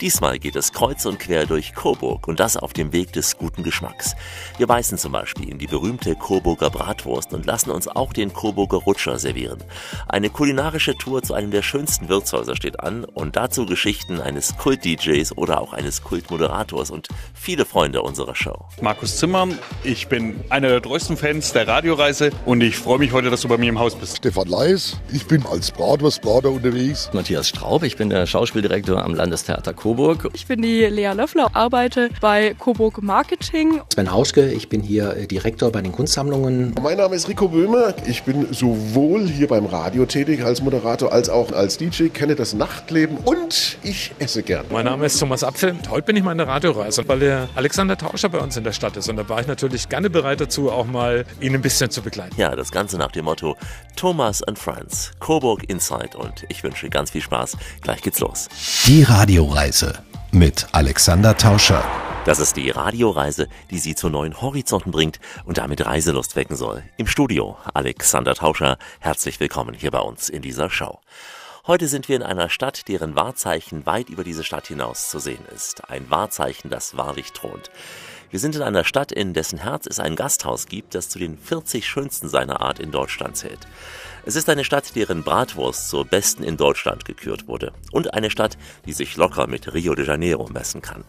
Diesmal geht es kreuz und quer durch Coburg und das auf dem Weg des guten Geschmacks. Wir beißen zum Beispiel in die berühmte Coburger Bratwurst und lassen uns auch den Coburger Rutscher servieren. Eine kulinarische Tour zu einem der schönsten Wirtshäuser steht an und dazu Geschichten eines Kult-DJs oder auch eines Kultmoderators und viele Freunde unserer Show. Markus Zimmer, ich bin einer der treuesten Fans der Radioreise und ich freue mich heute, dass du bei mir im Haus bist. Stefan Leis, ich bin als Bratwurstbrater unterwegs. Matthias Straub, ich bin der Schauspieldirektor am Landestheater Coburg. Coburg. Ich bin die Lea Löffler, arbeite bei Coburg Marketing. Sven Hauschke, ich bin hier äh, Direktor bei den Kunstsammlungen. Mein Name ist Rico Böhme. Ich bin sowohl hier beim Radio tätig als Moderator als auch als DJ, kenne das Nachtleben und ich esse gern. Mein Name ist Thomas Apfel. Heute bin ich mal in der Radioreise, weil der Alexander Tauscher bei uns in der Stadt ist. Und da war ich natürlich gerne bereit dazu, auch mal ihn ein bisschen zu begleiten. Ja, das Ganze nach dem Motto Thomas and Friends, Coburg Inside. Und ich wünsche ganz viel Spaß. Gleich geht's los. Die Radioreise mit Alexander Tauscher. Das ist die Radioreise, die Sie zu neuen Horizonten bringt und damit Reiselust wecken soll. Im Studio Alexander Tauscher. Herzlich willkommen hier bei uns in dieser Show. Heute sind wir in einer Stadt, deren Wahrzeichen weit über diese Stadt hinaus zu sehen ist. Ein Wahrzeichen, das wahrlich thront. Wir sind in einer Stadt, in dessen Herz es ein Gasthaus gibt, das zu den 40 schönsten seiner Art in Deutschland zählt. Es ist eine Stadt, deren Bratwurst zur besten in Deutschland gekürt wurde. Und eine Stadt, die sich locker mit Rio de Janeiro messen kann.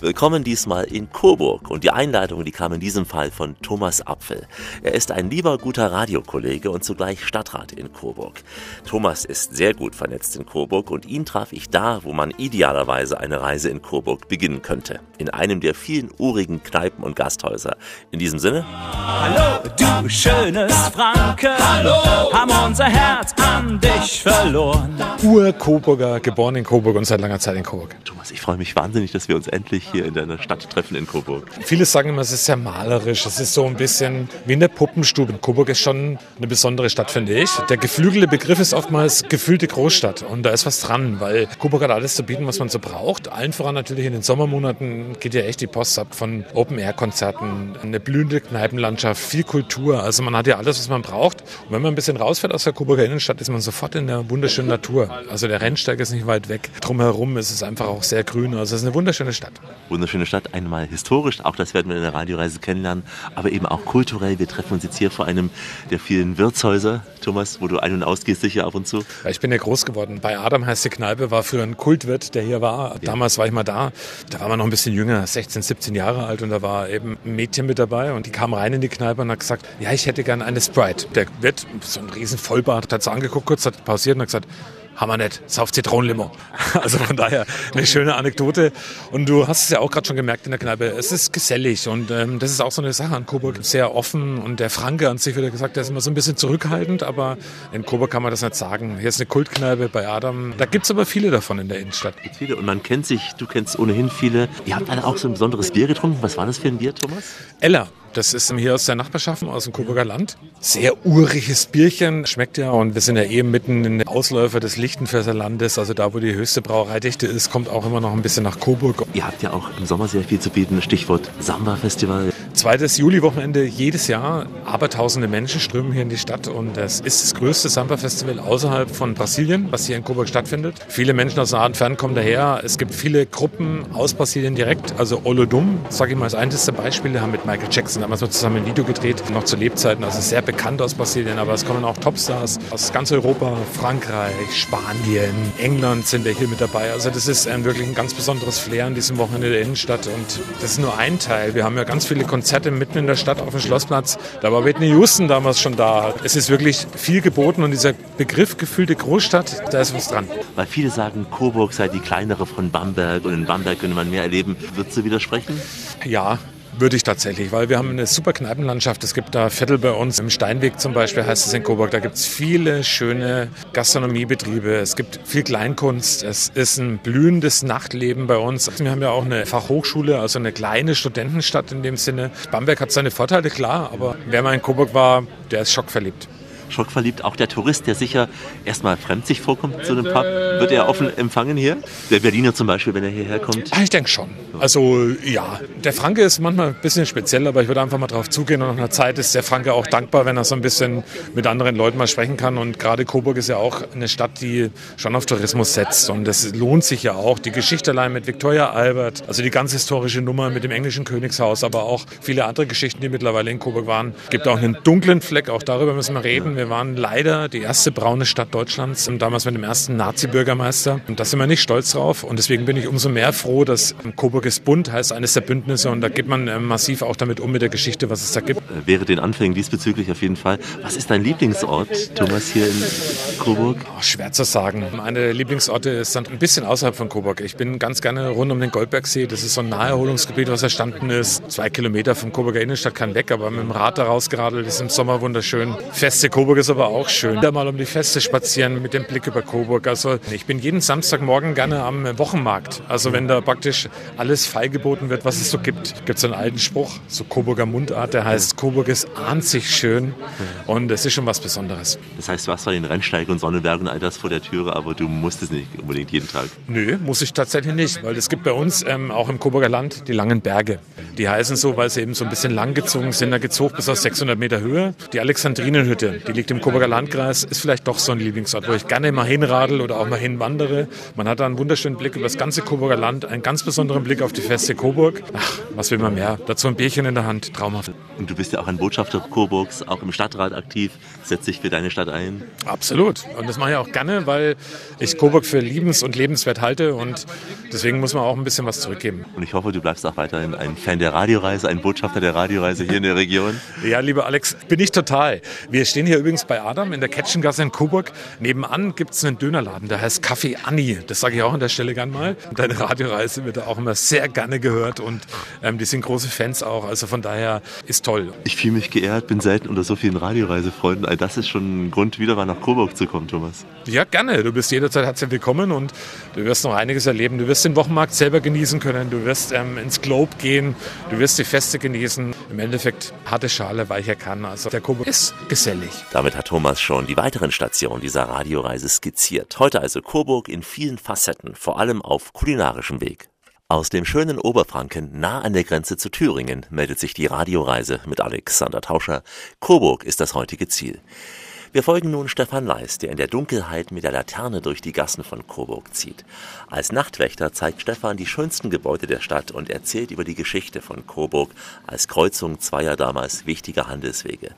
Willkommen diesmal in Coburg und die Einleitung, die kam in diesem Fall von Thomas Apfel. Er ist ein lieber guter Radiokollege und zugleich Stadtrat in Coburg. Thomas ist sehr gut vernetzt in Coburg und ihn traf ich da, wo man idealerweise eine Reise in Coburg beginnen könnte. In einem der vielen urigen Kneipen und Gasthäuser. In diesem Sinne. Hallo, du schönes Franke. Hallo, unser Herz an dich verloren. Ur-Coburger, geboren in Coburg und seit langer Zeit in Coburg. Thomas, ich freue mich wahnsinnig, dass wir uns endlich hier in deiner Stadt treffen in Coburg. Viele sagen immer, es ist sehr malerisch. Es ist so ein bisschen wie eine Puppenstube. Coburg ist schon eine besondere Stadt, finde ich. Der geflügelte Begriff ist oftmals gefühlte Großstadt. Und da ist was dran, weil Coburg hat alles zu bieten, was man so braucht. Allen voran natürlich in den Sommermonaten geht ja echt die Post ab von Open-Air-Konzerten, eine blühende Kneipenlandschaft, viel Kultur. Also man hat ja alles, was man braucht. Und wenn man ein bisschen rausfährt aus der Coburger Innenstadt, ist man sofort in der wunderschönen Natur. Also der Rennsteig ist nicht weit weg. Drumherum ist es einfach auch sehr grün. Also es ist eine wunderschöne Stadt. Wunderschöne Stadt, einmal historisch, auch das werden wir in der Radioreise kennenlernen, aber eben auch kulturell. Wir treffen uns jetzt hier vor einem der vielen Wirtshäuser, Thomas, wo du ein- und ausgehst sicher ab und zu. Ja, ich bin ja groß geworden. Bei Adam heißt die Kneipe, war früher ein Kultwirt, der hier war. Damals war ich mal da. Da war man noch ein bisschen jünger, 16, 17 Jahre alt und da war eben ein Mädchen mit dabei und die kam rein in die Kneipe und hat gesagt, ja, ich hätte gerne eine Sprite. Der Wirt, so ein riesen Vollbart, hat sie angeguckt, kurz hat pausiert und hat gesagt, wir nicht, sauf Zitronenlimo. Also von daher eine schöne Anekdote. Und du hast es ja auch gerade schon gemerkt in der Kneipe, es ist gesellig und ähm, das ist auch so eine Sache an Coburg, sehr offen und der Franke an sich, wird gesagt, der ist immer so ein bisschen zurückhaltend, aber in Coburg kann man das nicht sagen. Hier ist eine Kultkneipe bei Adam, da gibt es aber viele davon in der Innenstadt. Viele und man kennt sich, du kennst ohnehin viele. Ihr habt alle auch so ein besonderes Bier getrunken. Was war das für ein Bier, Thomas? Ella. Das ist hier aus der Nachbarschaft, aus dem Coburger Land. Sehr uriges Bierchen, schmeckt ja. Und wir sind ja eben mitten in den Ausläufer des Lichtenfelser Landes, also da, wo die höchste Brauereidichte ist, kommt auch immer noch ein bisschen nach Coburg. Ihr habt ja auch im Sommer sehr viel zu bieten. Stichwort Samba-Festival. Zweites Juli-Wochenende jedes Jahr. Abertausende Menschen strömen hier in die Stadt und es ist das größte Samba-Festival außerhalb von Brasilien, was hier in Coburg stattfindet. Viele Menschen aus nah und fern kommen daher. Es gibt viele Gruppen aus Brasilien direkt. Also Olodum, sage ich mal, als eines der Beispiele, haben mit Michael Jackson damals noch zusammen ein Video gedreht, noch zu Lebzeiten. Also sehr bekannt aus Brasilien, aber es kommen auch Topstars aus ganz Europa, Frankreich, Spanien, England sind wir hier mit dabei. Also das ist ein, wirklich ein ganz besonderes Flair an diesem Wochenende der Innenstadt und das ist nur ein Teil. Wir haben ja ganz viele Konzerte mitten in der Stadt auf dem Schlossplatz. Da war Whitney Houston damals schon da. Es ist wirklich viel geboten und dieser Begriff gefühlte Großstadt, da ist was dran. Weil viele sagen, Coburg sei die kleinere von Bamberg und in Bamberg könnte man mehr erleben. Würdest du widersprechen? Ja, würde ich tatsächlich, weil wir haben eine super Kneipenlandschaft. Es gibt da Viertel bei uns, im Steinweg zum Beispiel heißt es in Coburg. Da gibt es viele schöne Gastronomiebetriebe. Es gibt viel Kleinkunst. Es ist ein blühendes Nachtleben bei uns. Wir haben ja auch eine Fachhochschule, also eine kleine Studentenstadt in dem Sinne. Bamberg hat seine Vorteile, klar, aber wer mal in Coburg war, der ist schockverliebt. Schockverliebt. Auch der Tourist, der sicher erstmal fremd sich vorkommt zu einem Pub, wird er offen empfangen hier? Der Berliner zum Beispiel, wenn er hierher kommt? Ah, ich denke schon. Also ja, der Franke ist manchmal ein bisschen speziell, aber ich würde einfach mal drauf zugehen und nach einer Zeit ist der Franke auch dankbar, wenn er so ein bisschen mit anderen Leuten mal sprechen kann. Und gerade Coburg ist ja auch eine Stadt, die schon auf Tourismus setzt und das lohnt sich ja auch. Die Geschichte allein mit Victoria Albert, also die ganz historische Nummer mit dem englischen Königshaus, aber auch viele andere Geschichten, die mittlerweile in Coburg waren. Es gibt auch einen dunklen Fleck, auch darüber müssen wir reden. Wir waren leider die erste braune Stadt Deutschlands, damals mit dem ersten Nazi-Bürgermeister. Und da sind wir nicht stolz drauf. Und deswegen bin ich umso mehr froh, dass Coburg ist bunt heißt eines der Bündnisse und da geht man äh, massiv auch damit um mit der Geschichte, was es da gibt. Äh, wäre den Anfängen diesbezüglich auf jeden Fall. Was ist dein Lieblingsort, Thomas, hier in Coburg? Oh, schwer zu sagen. Meine Lieblingsorte ist dann ein bisschen außerhalb von Coburg. Ich bin ganz gerne rund um den Goldbergsee. Das ist so ein Naherholungsgebiet, was erstanden ist. Zwei Kilometer vom Coburger Innenstadt kann weg, aber mit dem Rad da rausgeradelt ist im Sommer wunderschön. Feste Coburg ist aber auch schön. Da mal um die Feste spazieren mit dem Blick über Coburg. Also ich bin jeden Samstagmorgen gerne am Wochenmarkt. Also wenn da praktisch alles feilgeboten wird, was es so gibt. Gibt es einen alten Spruch, so Coburger Mundart, der heißt, Coburg ist ahnt sich schön und es ist schon was Besonderes. Das heißt, du hast zwar den Rennsteig und Sonnenberg und all das vor der Türe, aber du musst es nicht unbedingt jeden Tag. Nö, muss ich tatsächlich nicht, weil es gibt bei uns ähm, auch im Coburger Land die langen Berge. Die heißen so, weil sie eben so ein bisschen langgezogen sind. Da geht es hoch bis auf 600 Meter Höhe. Die Alexandrinenhütte, die liegt im Coburger Landkreis, ist vielleicht doch so ein Lieblingsort, wo ich gerne mal hinradel oder auch mal hinwandere. Man hat da einen wunderschönen Blick über das ganze Coburger Land, einen ganz besonderen Blick auf die Feste Coburg. Ach, was will man mehr? Dazu ein Bierchen in der Hand, traumhaft. Und du bist ja auch ein Botschafter Coburgs, auch im Stadtrat aktiv, setzt dich für deine Stadt ein. Absolut. Und das mache ich auch gerne, weil ich Coburg für liebens- und lebenswert halte und deswegen muss man auch ein bisschen was zurückgeben. Und ich hoffe, du bleibst auch weiterhin ein Fan der Radioreise, ein Botschafter der Radioreise hier in der Region. Ja, lieber Alex, bin ich total. Wir stehen hier übrigens bei Adam in der Ketchengasse in Coburg. Nebenan gibt es einen Dönerladen, der heißt Café Anni. Das sage ich auch an der Stelle gern mal. Deine Radioreise wird da auch immer sehr gerne gehört und ähm, die sind große Fans auch. Also von daher ist toll. Ich fühle mich geehrt, bin selten unter so vielen Radioreisefreunden. All das ist schon ein Grund, wieder mal nach Coburg zu kommen, Thomas. Ja, gerne. Du bist jederzeit herzlich willkommen und du wirst noch einiges erleben. Du wirst den Wochenmarkt selber genießen können. Du wirst ähm, ins Globe gehen. Du wirst die Feste genießen. Im Endeffekt harte Schale, weicher Kann. Also der Coburg ist gesellig. Damit hat Thomas schon die weiteren Stationen dieser Radioreise skizziert. Heute also Coburg in vielen Facetten, vor allem auf kulinarischem Weg. Aus dem schönen Oberfranken, nah an der Grenze zu Thüringen, meldet sich die Radioreise mit Alexander Tauscher. Coburg ist das heutige Ziel. Wir folgen nun Stefan Leis, der in der Dunkelheit mit der Laterne durch die Gassen von Coburg zieht. Als Nachtwächter zeigt Stefan die schönsten Gebäude der Stadt und erzählt über die Geschichte von Coburg als Kreuzung zweier damals wichtiger Handelswege.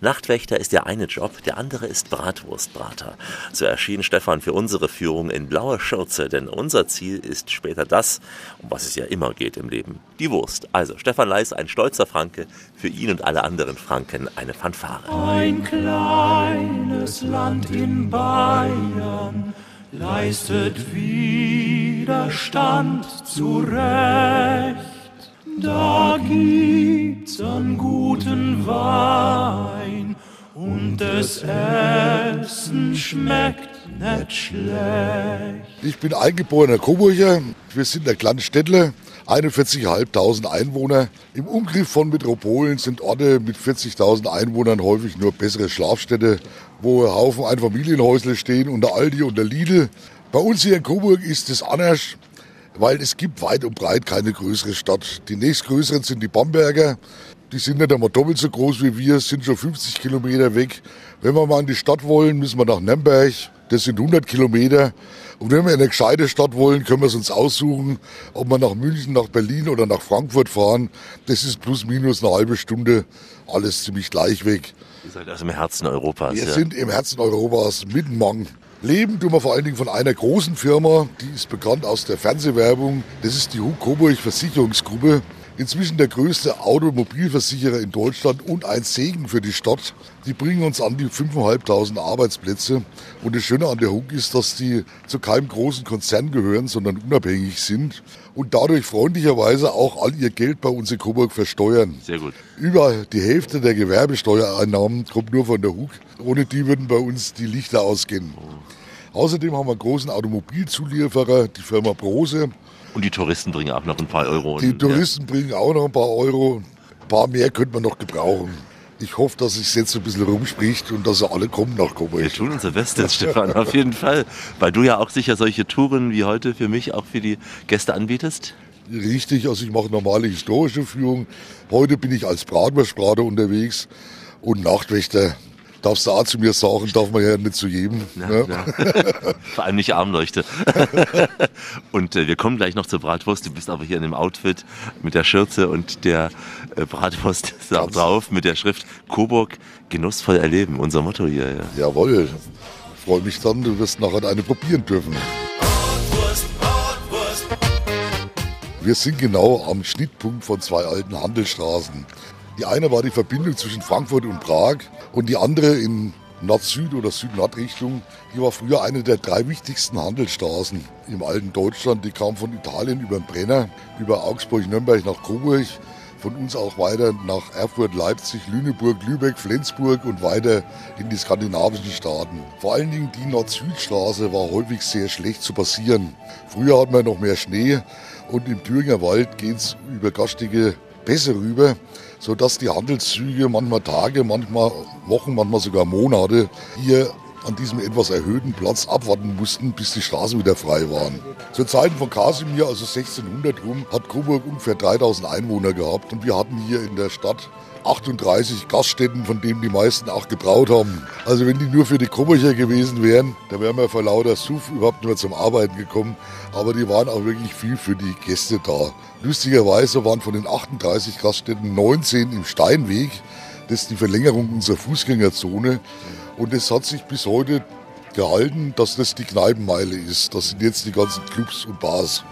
Nachtwächter ist der eine Job, der andere ist Bratwurstbrater. So erschien Stefan für unsere Führung in blauer Schürze, denn unser Ziel ist später das, um was es ja immer geht im Leben, die Wurst. Also Stefan Leis, ein stolzer Franke, für ihn und alle anderen Franken eine Fanfare. Ein kleines Land in Bayern leistet Widerstand zurecht. Da gibt's einen guten Wein und das Essen schmeckt nicht schlecht. Ich bin eingeborener Coburger. Wir sind ein kleines Städtle. 41.500 Einwohner. Im Umgriff von Metropolen sind Orte mit 40.000 Einwohnern häufig nur bessere Schlafstädte, wo Haufen Einfamilienhäusle stehen und der Aldi und der Lidl. Bei uns hier in Coburg ist es anders, weil es gibt weit und breit keine größere Stadt. Die nächstgrößeren sind die Bamberger. Die sind nicht einmal doppelt so groß wie wir, sind schon 50 Kilometer weg. Wenn wir mal in die Stadt wollen, müssen wir nach Nürnberg. Das sind 100 Kilometer. Und wenn wir in eine gescheite Stadt wollen, können wir es uns aussuchen, ob wir nach München, nach Berlin oder nach Frankfurt fahren. Das ist plus minus eine halbe Stunde alles ziemlich gleich weg. Ihr seid also im Herzen Europas. Wir ja. sind im Herzen Europas, mitten Leben tun wir vor allen Dingen von einer großen Firma, die ist bekannt aus der Fernsehwerbung. Das ist die Hug Coburg Versicherungsgruppe. Inzwischen der größte Automobilversicherer in Deutschland und ein Segen für die Stadt. Die bringen uns an die 5.500 Arbeitsplätze. Und das Schöne an der Hug ist, dass die zu keinem großen Konzern gehören, sondern unabhängig sind und dadurch freundlicherweise auch all ihr Geld bei uns in Coburg versteuern. Sehr gut. Über die Hälfte der Gewerbesteuereinnahmen kommt nur von der Hug. Ohne die würden bei uns die Lichter ausgehen. Außerdem haben wir einen großen Automobilzulieferer, die Firma Brose. Und die Touristen bringen auch noch ein paar Euro. Die und, Touristen bringen auch noch ein paar Euro. Ein paar mehr könnte man noch gebrauchen. Ich hoffe, dass es jetzt ein bisschen rumspricht und dass sie alle kommen nach Coburg. Wir tun unser Bestes, Stefan, auf jeden Fall. Weil du ja auch sicher solche Touren wie heute für mich auch für die Gäste anbietest. Richtig, also ich mache normale historische Führung. Heute bin ich als Bratwurstbrater unterwegs und Nachtwächter. Darfst du auch zu mir sagen, darf man ja nicht zu jedem. Ja, ne? ja. Vor allem nicht Armleuchte. und äh, wir kommen gleich noch zur Bratwurst. Du bist aber hier in dem Outfit mit der Schürze und der äh, Bratwurst ist auch drauf mit der Schrift Coburg genussvoll erleben. Unser Motto hier. Ja. Jawohl. Ich freue mich dann, du wirst nachher eine probieren dürfen. Wir sind genau am Schnittpunkt von zwei alten Handelsstraßen. Die eine war die Verbindung zwischen Frankfurt und Prag und die andere in Nord-Süd- oder Süd-Nord-Richtung. Die war früher eine der drei wichtigsten Handelsstraßen im alten Deutschland. Die kam von Italien über den Brenner, über Augsburg, Nürnberg nach Coburg, von uns auch weiter nach Erfurt, Leipzig, Lüneburg, Lübeck, Flensburg und weiter in die skandinavischen Staaten. Vor allen Dingen die Nord-Süd-Straße war häufig sehr schlecht zu passieren. Früher hat man noch mehr Schnee und im Thüringer Wald geht es über gastige Pässe rüber, sodass die Handelszüge manchmal Tage, manchmal Wochen, manchmal sogar Monate hier an diesem etwas erhöhten Platz abwarten mussten, bis die Straßen wieder frei waren. Zu Zeiten von Kasimir, also 1600 rum, hat Coburg ungefähr 3000 Einwohner gehabt und wir hatten hier in der Stadt 38 Gaststätten, von denen die meisten auch gebraut haben. Also wenn die nur für die Coburger gewesen wären, dann wären wir vor lauter Suff überhaupt nur zum Arbeiten gekommen. Aber die waren auch wirklich viel für die Gäste da. Lustigerweise waren von den 38 Gaststätten 19 im Steinweg. Das ist die Verlängerung unserer Fußgängerzone. Und es hat sich bis heute gehalten, dass das die Kneipenmeile ist. Das sind jetzt die ganzen Clubs und Bars.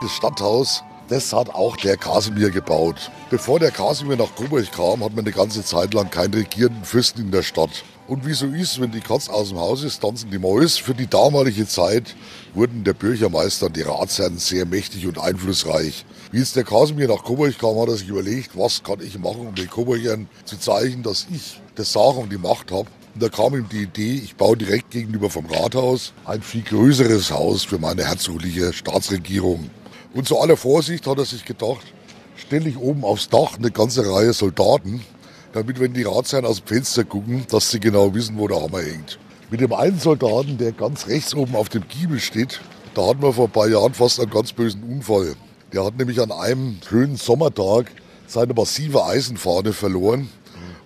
Das Stadthaus, das hat auch der Kasimir gebaut. Bevor der Kasimir nach Coburg kam, hat man eine ganze Zeit lang keinen regierenden Fürsten in der Stadt. Und wie so ist, wenn die Katz aus dem Haus ist, tanzen die Mäus. Für die damalige Zeit wurden der Bürgermeister und die Ratsherren sehr mächtig und einflussreich. Wie jetzt der Kasimir nach Coburg kam, hat er sich überlegt, was kann ich machen, um den Coburgern zu zeigen, dass ich das Sagen und die Macht habe. Und da kam ihm die Idee, ich baue direkt gegenüber vom Rathaus ein viel größeres Haus für meine herzogliche Staatsregierung. Und zu aller Vorsicht hat er sich gedacht, stelle ich oben aufs Dach eine ganze Reihe Soldaten, damit, wenn die Ratsherren aus dem Fenster gucken, dass sie genau wissen, wo der Hammer hängt. Mit dem einen Soldaten, der ganz rechts oben auf dem Giebel steht, da hatten wir vor ein paar Jahren fast einen ganz bösen Unfall. Der hat nämlich an einem schönen Sommertag seine massive Eisenfahne verloren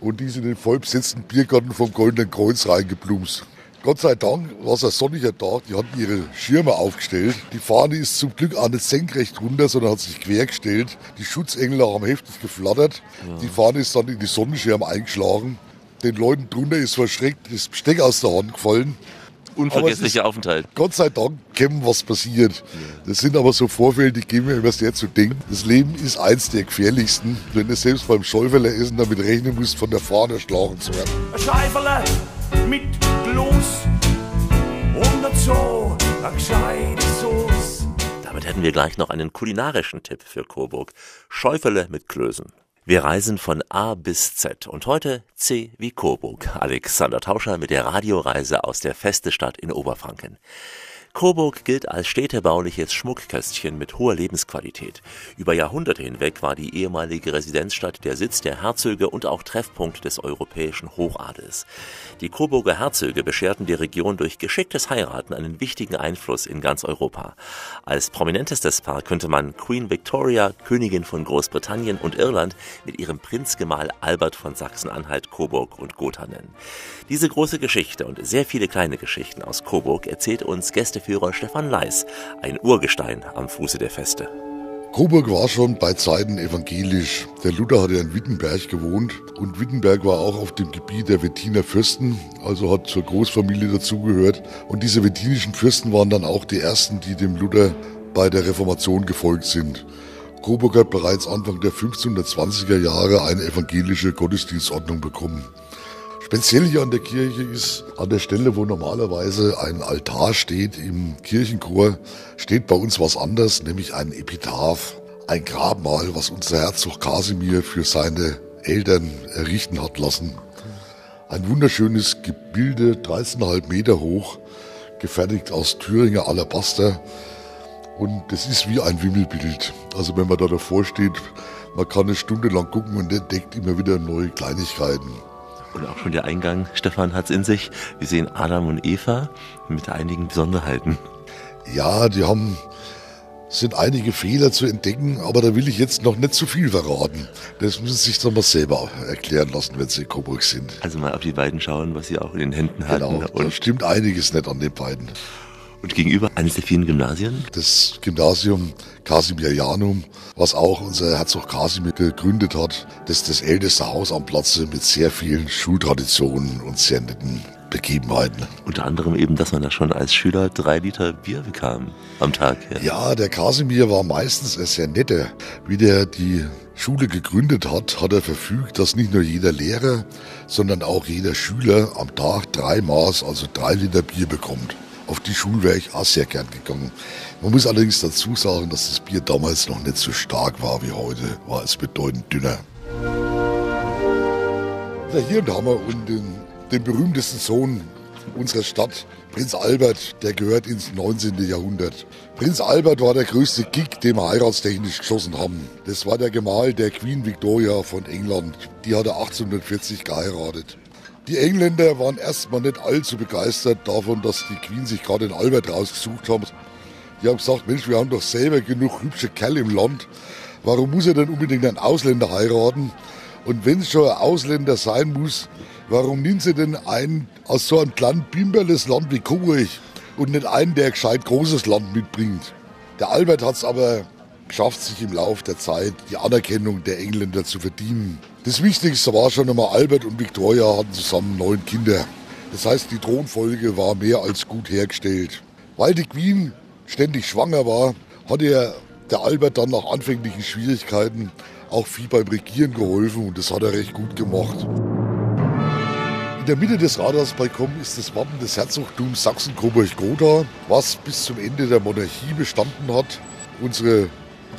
und die ist in den vollbesetzten Biergarten vom Goldenen Kreuz reingeblumst. Gott sei Dank war es ein sonniger Tag, die hatten ihre Schirme aufgestellt. Die Fahne ist zum Glück auch nicht senkrecht runter, sondern hat sich quergestellt. Die Schutzengel haben heftig geflattert. Die Fahne ist dann in die Sonnenschirme eingeschlagen. Den Leuten drunter ist verschreckt das Besteck aus der Hand gefallen. Unvergesslicher Aufenthalt. Gott sei Dank kennen, was passiert. Das sind aber so Vorfälle, die geben mir immer sehr zu denken. Das Leben ist eins der gefährlichsten, wenn du selbst beim Schäuferler essen damit rechnen musst, von der Fahne erschlagen zu werden. Ein Scheiferle mit Gloss und dazu ein gescheite Sauce. Damit hätten wir gleich noch einen kulinarischen Tipp für Coburg. Schäufele mit Klößen. Wir reisen von A bis Z und heute C wie Coburg. Alexander Tauscher mit der Radioreise aus der Festestadt in Oberfranken. Coburg gilt als städtebauliches Schmuckkästchen mit hoher Lebensqualität. Über Jahrhunderte hinweg war die ehemalige Residenzstadt der Sitz der Herzöge und auch Treffpunkt des europäischen Hochadels. Die Coburger Herzöge bescherten der Region durch geschicktes Heiraten einen wichtigen Einfluss in ganz Europa. Als prominentestes Paar könnte man Queen Victoria, Königin von Großbritannien und Irland, mit ihrem Prinzgemahl Albert von Sachsen-Anhalt, Coburg und Gotha nennen. Diese große Geschichte und sehr viele kleine Geschichten aus Coburg erzählt uns Gästeführer Stefan Leis, ein Urgestein am Fuße der Feste. Coburg war schon bei Zeiten evangelisch. Der Luther hatte in Wittenberg gewohnt und Wittenberg war auch auf dem Gebiet der Wettiner Fürsten, also hat zur Großfamilie dazugehört. Und diese wettinischen Fürsten waren dann auch die ersten, die dem Luther bei der Reformation gefolgt sind. Coburg hat bereits Anfang der 1520er Jahre eine evangelische Gottesdienstordnung bekommen. Speziell hier an der Kirche ist, an der Stelle, wo normalerweise ein Altar steht im Kirchenchor, steht bei uns was anderes, nämlich ein Epitaph, ein Grabmal, was unser Herzog Kasimir für seine Eltern errichten hat lassen. Ein wunderschönes Gebilde, 13,5 Meter hoch, gefertigt aus Thüringer Alabaster. Und das ist wie ein Wimmelbild. Also wenn man da davor steht, man kann eine Stunde lang gucken und entdeckt immer wieder neue Kleinigkeiten. Und auch schon der Eingang, Stefan hat es in sich. Wir sehen Adam und Eva mit einigen Besonderheiten. Ja, die haben sind einige Fehler zu entdecken, aber da will ich jetzt noch nicht zu viel verraten. Das müssen Sie sich dann mal selber erklären lassen, wenn Sie in Coburg sind. Also mal auf die beiden schauen, was sie auch in den Händen halten. Genau, da Und, stimmt einiges nicht an den beiden. Und gegenüber eines der vielen Gymnasien. Das Gymnasium Casimirianum, was auch unser Herzog Casimir gegründet hat, das ist das älteste Haus am Platze mit sehr vielen Schultraditionen und sehr netten Begebenheiten. Unter anderem eben, dass man da schon als Schüler drei Liter Bier bekam am Tag. Ja. Ja, der Kasimir war meistens ein sehr netter. Wie der die Schule gegründet hat, hat er verfügt, dass nicht nur jeder Lehrer, sondern auch jeder Schüler am Tag drei Maß, also drei Liter Bier bekommt. Auf die Schule wäre ich auch sehr gern gegangen. Man muss allerdings dazu sagen, dass das Bier damals noch nicht so stark war wie heute, war es bedeutend dünner. Hier haben wir und den, den berühmtesten Sohn unserer Stadt, Prinz Albert, der gehört ins 19. Jahrhundert. Prinz Albert war der größte Gig, den wir heiratstechnisch geschossen haben. Das war der Gemahl der Queen Victoria von England. Die hat er 1840 geheiratet. Die Engländer waren erstmal nicht allzu begeistert davon, dass die Queen sich gerade den Albert rausgesucht hat. Die haben gesagt, Mensch, wir haben doch selber genug hübsche Kerle im Land. Warum muss er denn unbedingt einen Ausländer heiraten? Und wenn es schon ein Ausländer sein muss, warum nimmt sie denn einen aus so einem kleinen bimberles Land wie Coburg und nicht einen, der gescheit großes Land mitbringt? Der Albert hat es aber geschafft, sich im Laufe der Zeit die Anerkennung der Engländer zu verdienen. Das Wichtigste war schon einmal, Albert und Victoria hatten zusammen neun Kinder. Das heißt, die Thronfolge war mehr als gut hergestellt. Weil die Queen ständig schwanger war, hat ihr der Albert dann nach anfänglichen Schwierigkeiten auch viel beim Regieren geholfen und das hat er recht gut gemacht. In der Mitte des Rathausbalkons ist das Wappen des Herzogtums Sachsen-Coburg-Gotha, was bis zum Ende der Monarchie bestanden hat. Unsere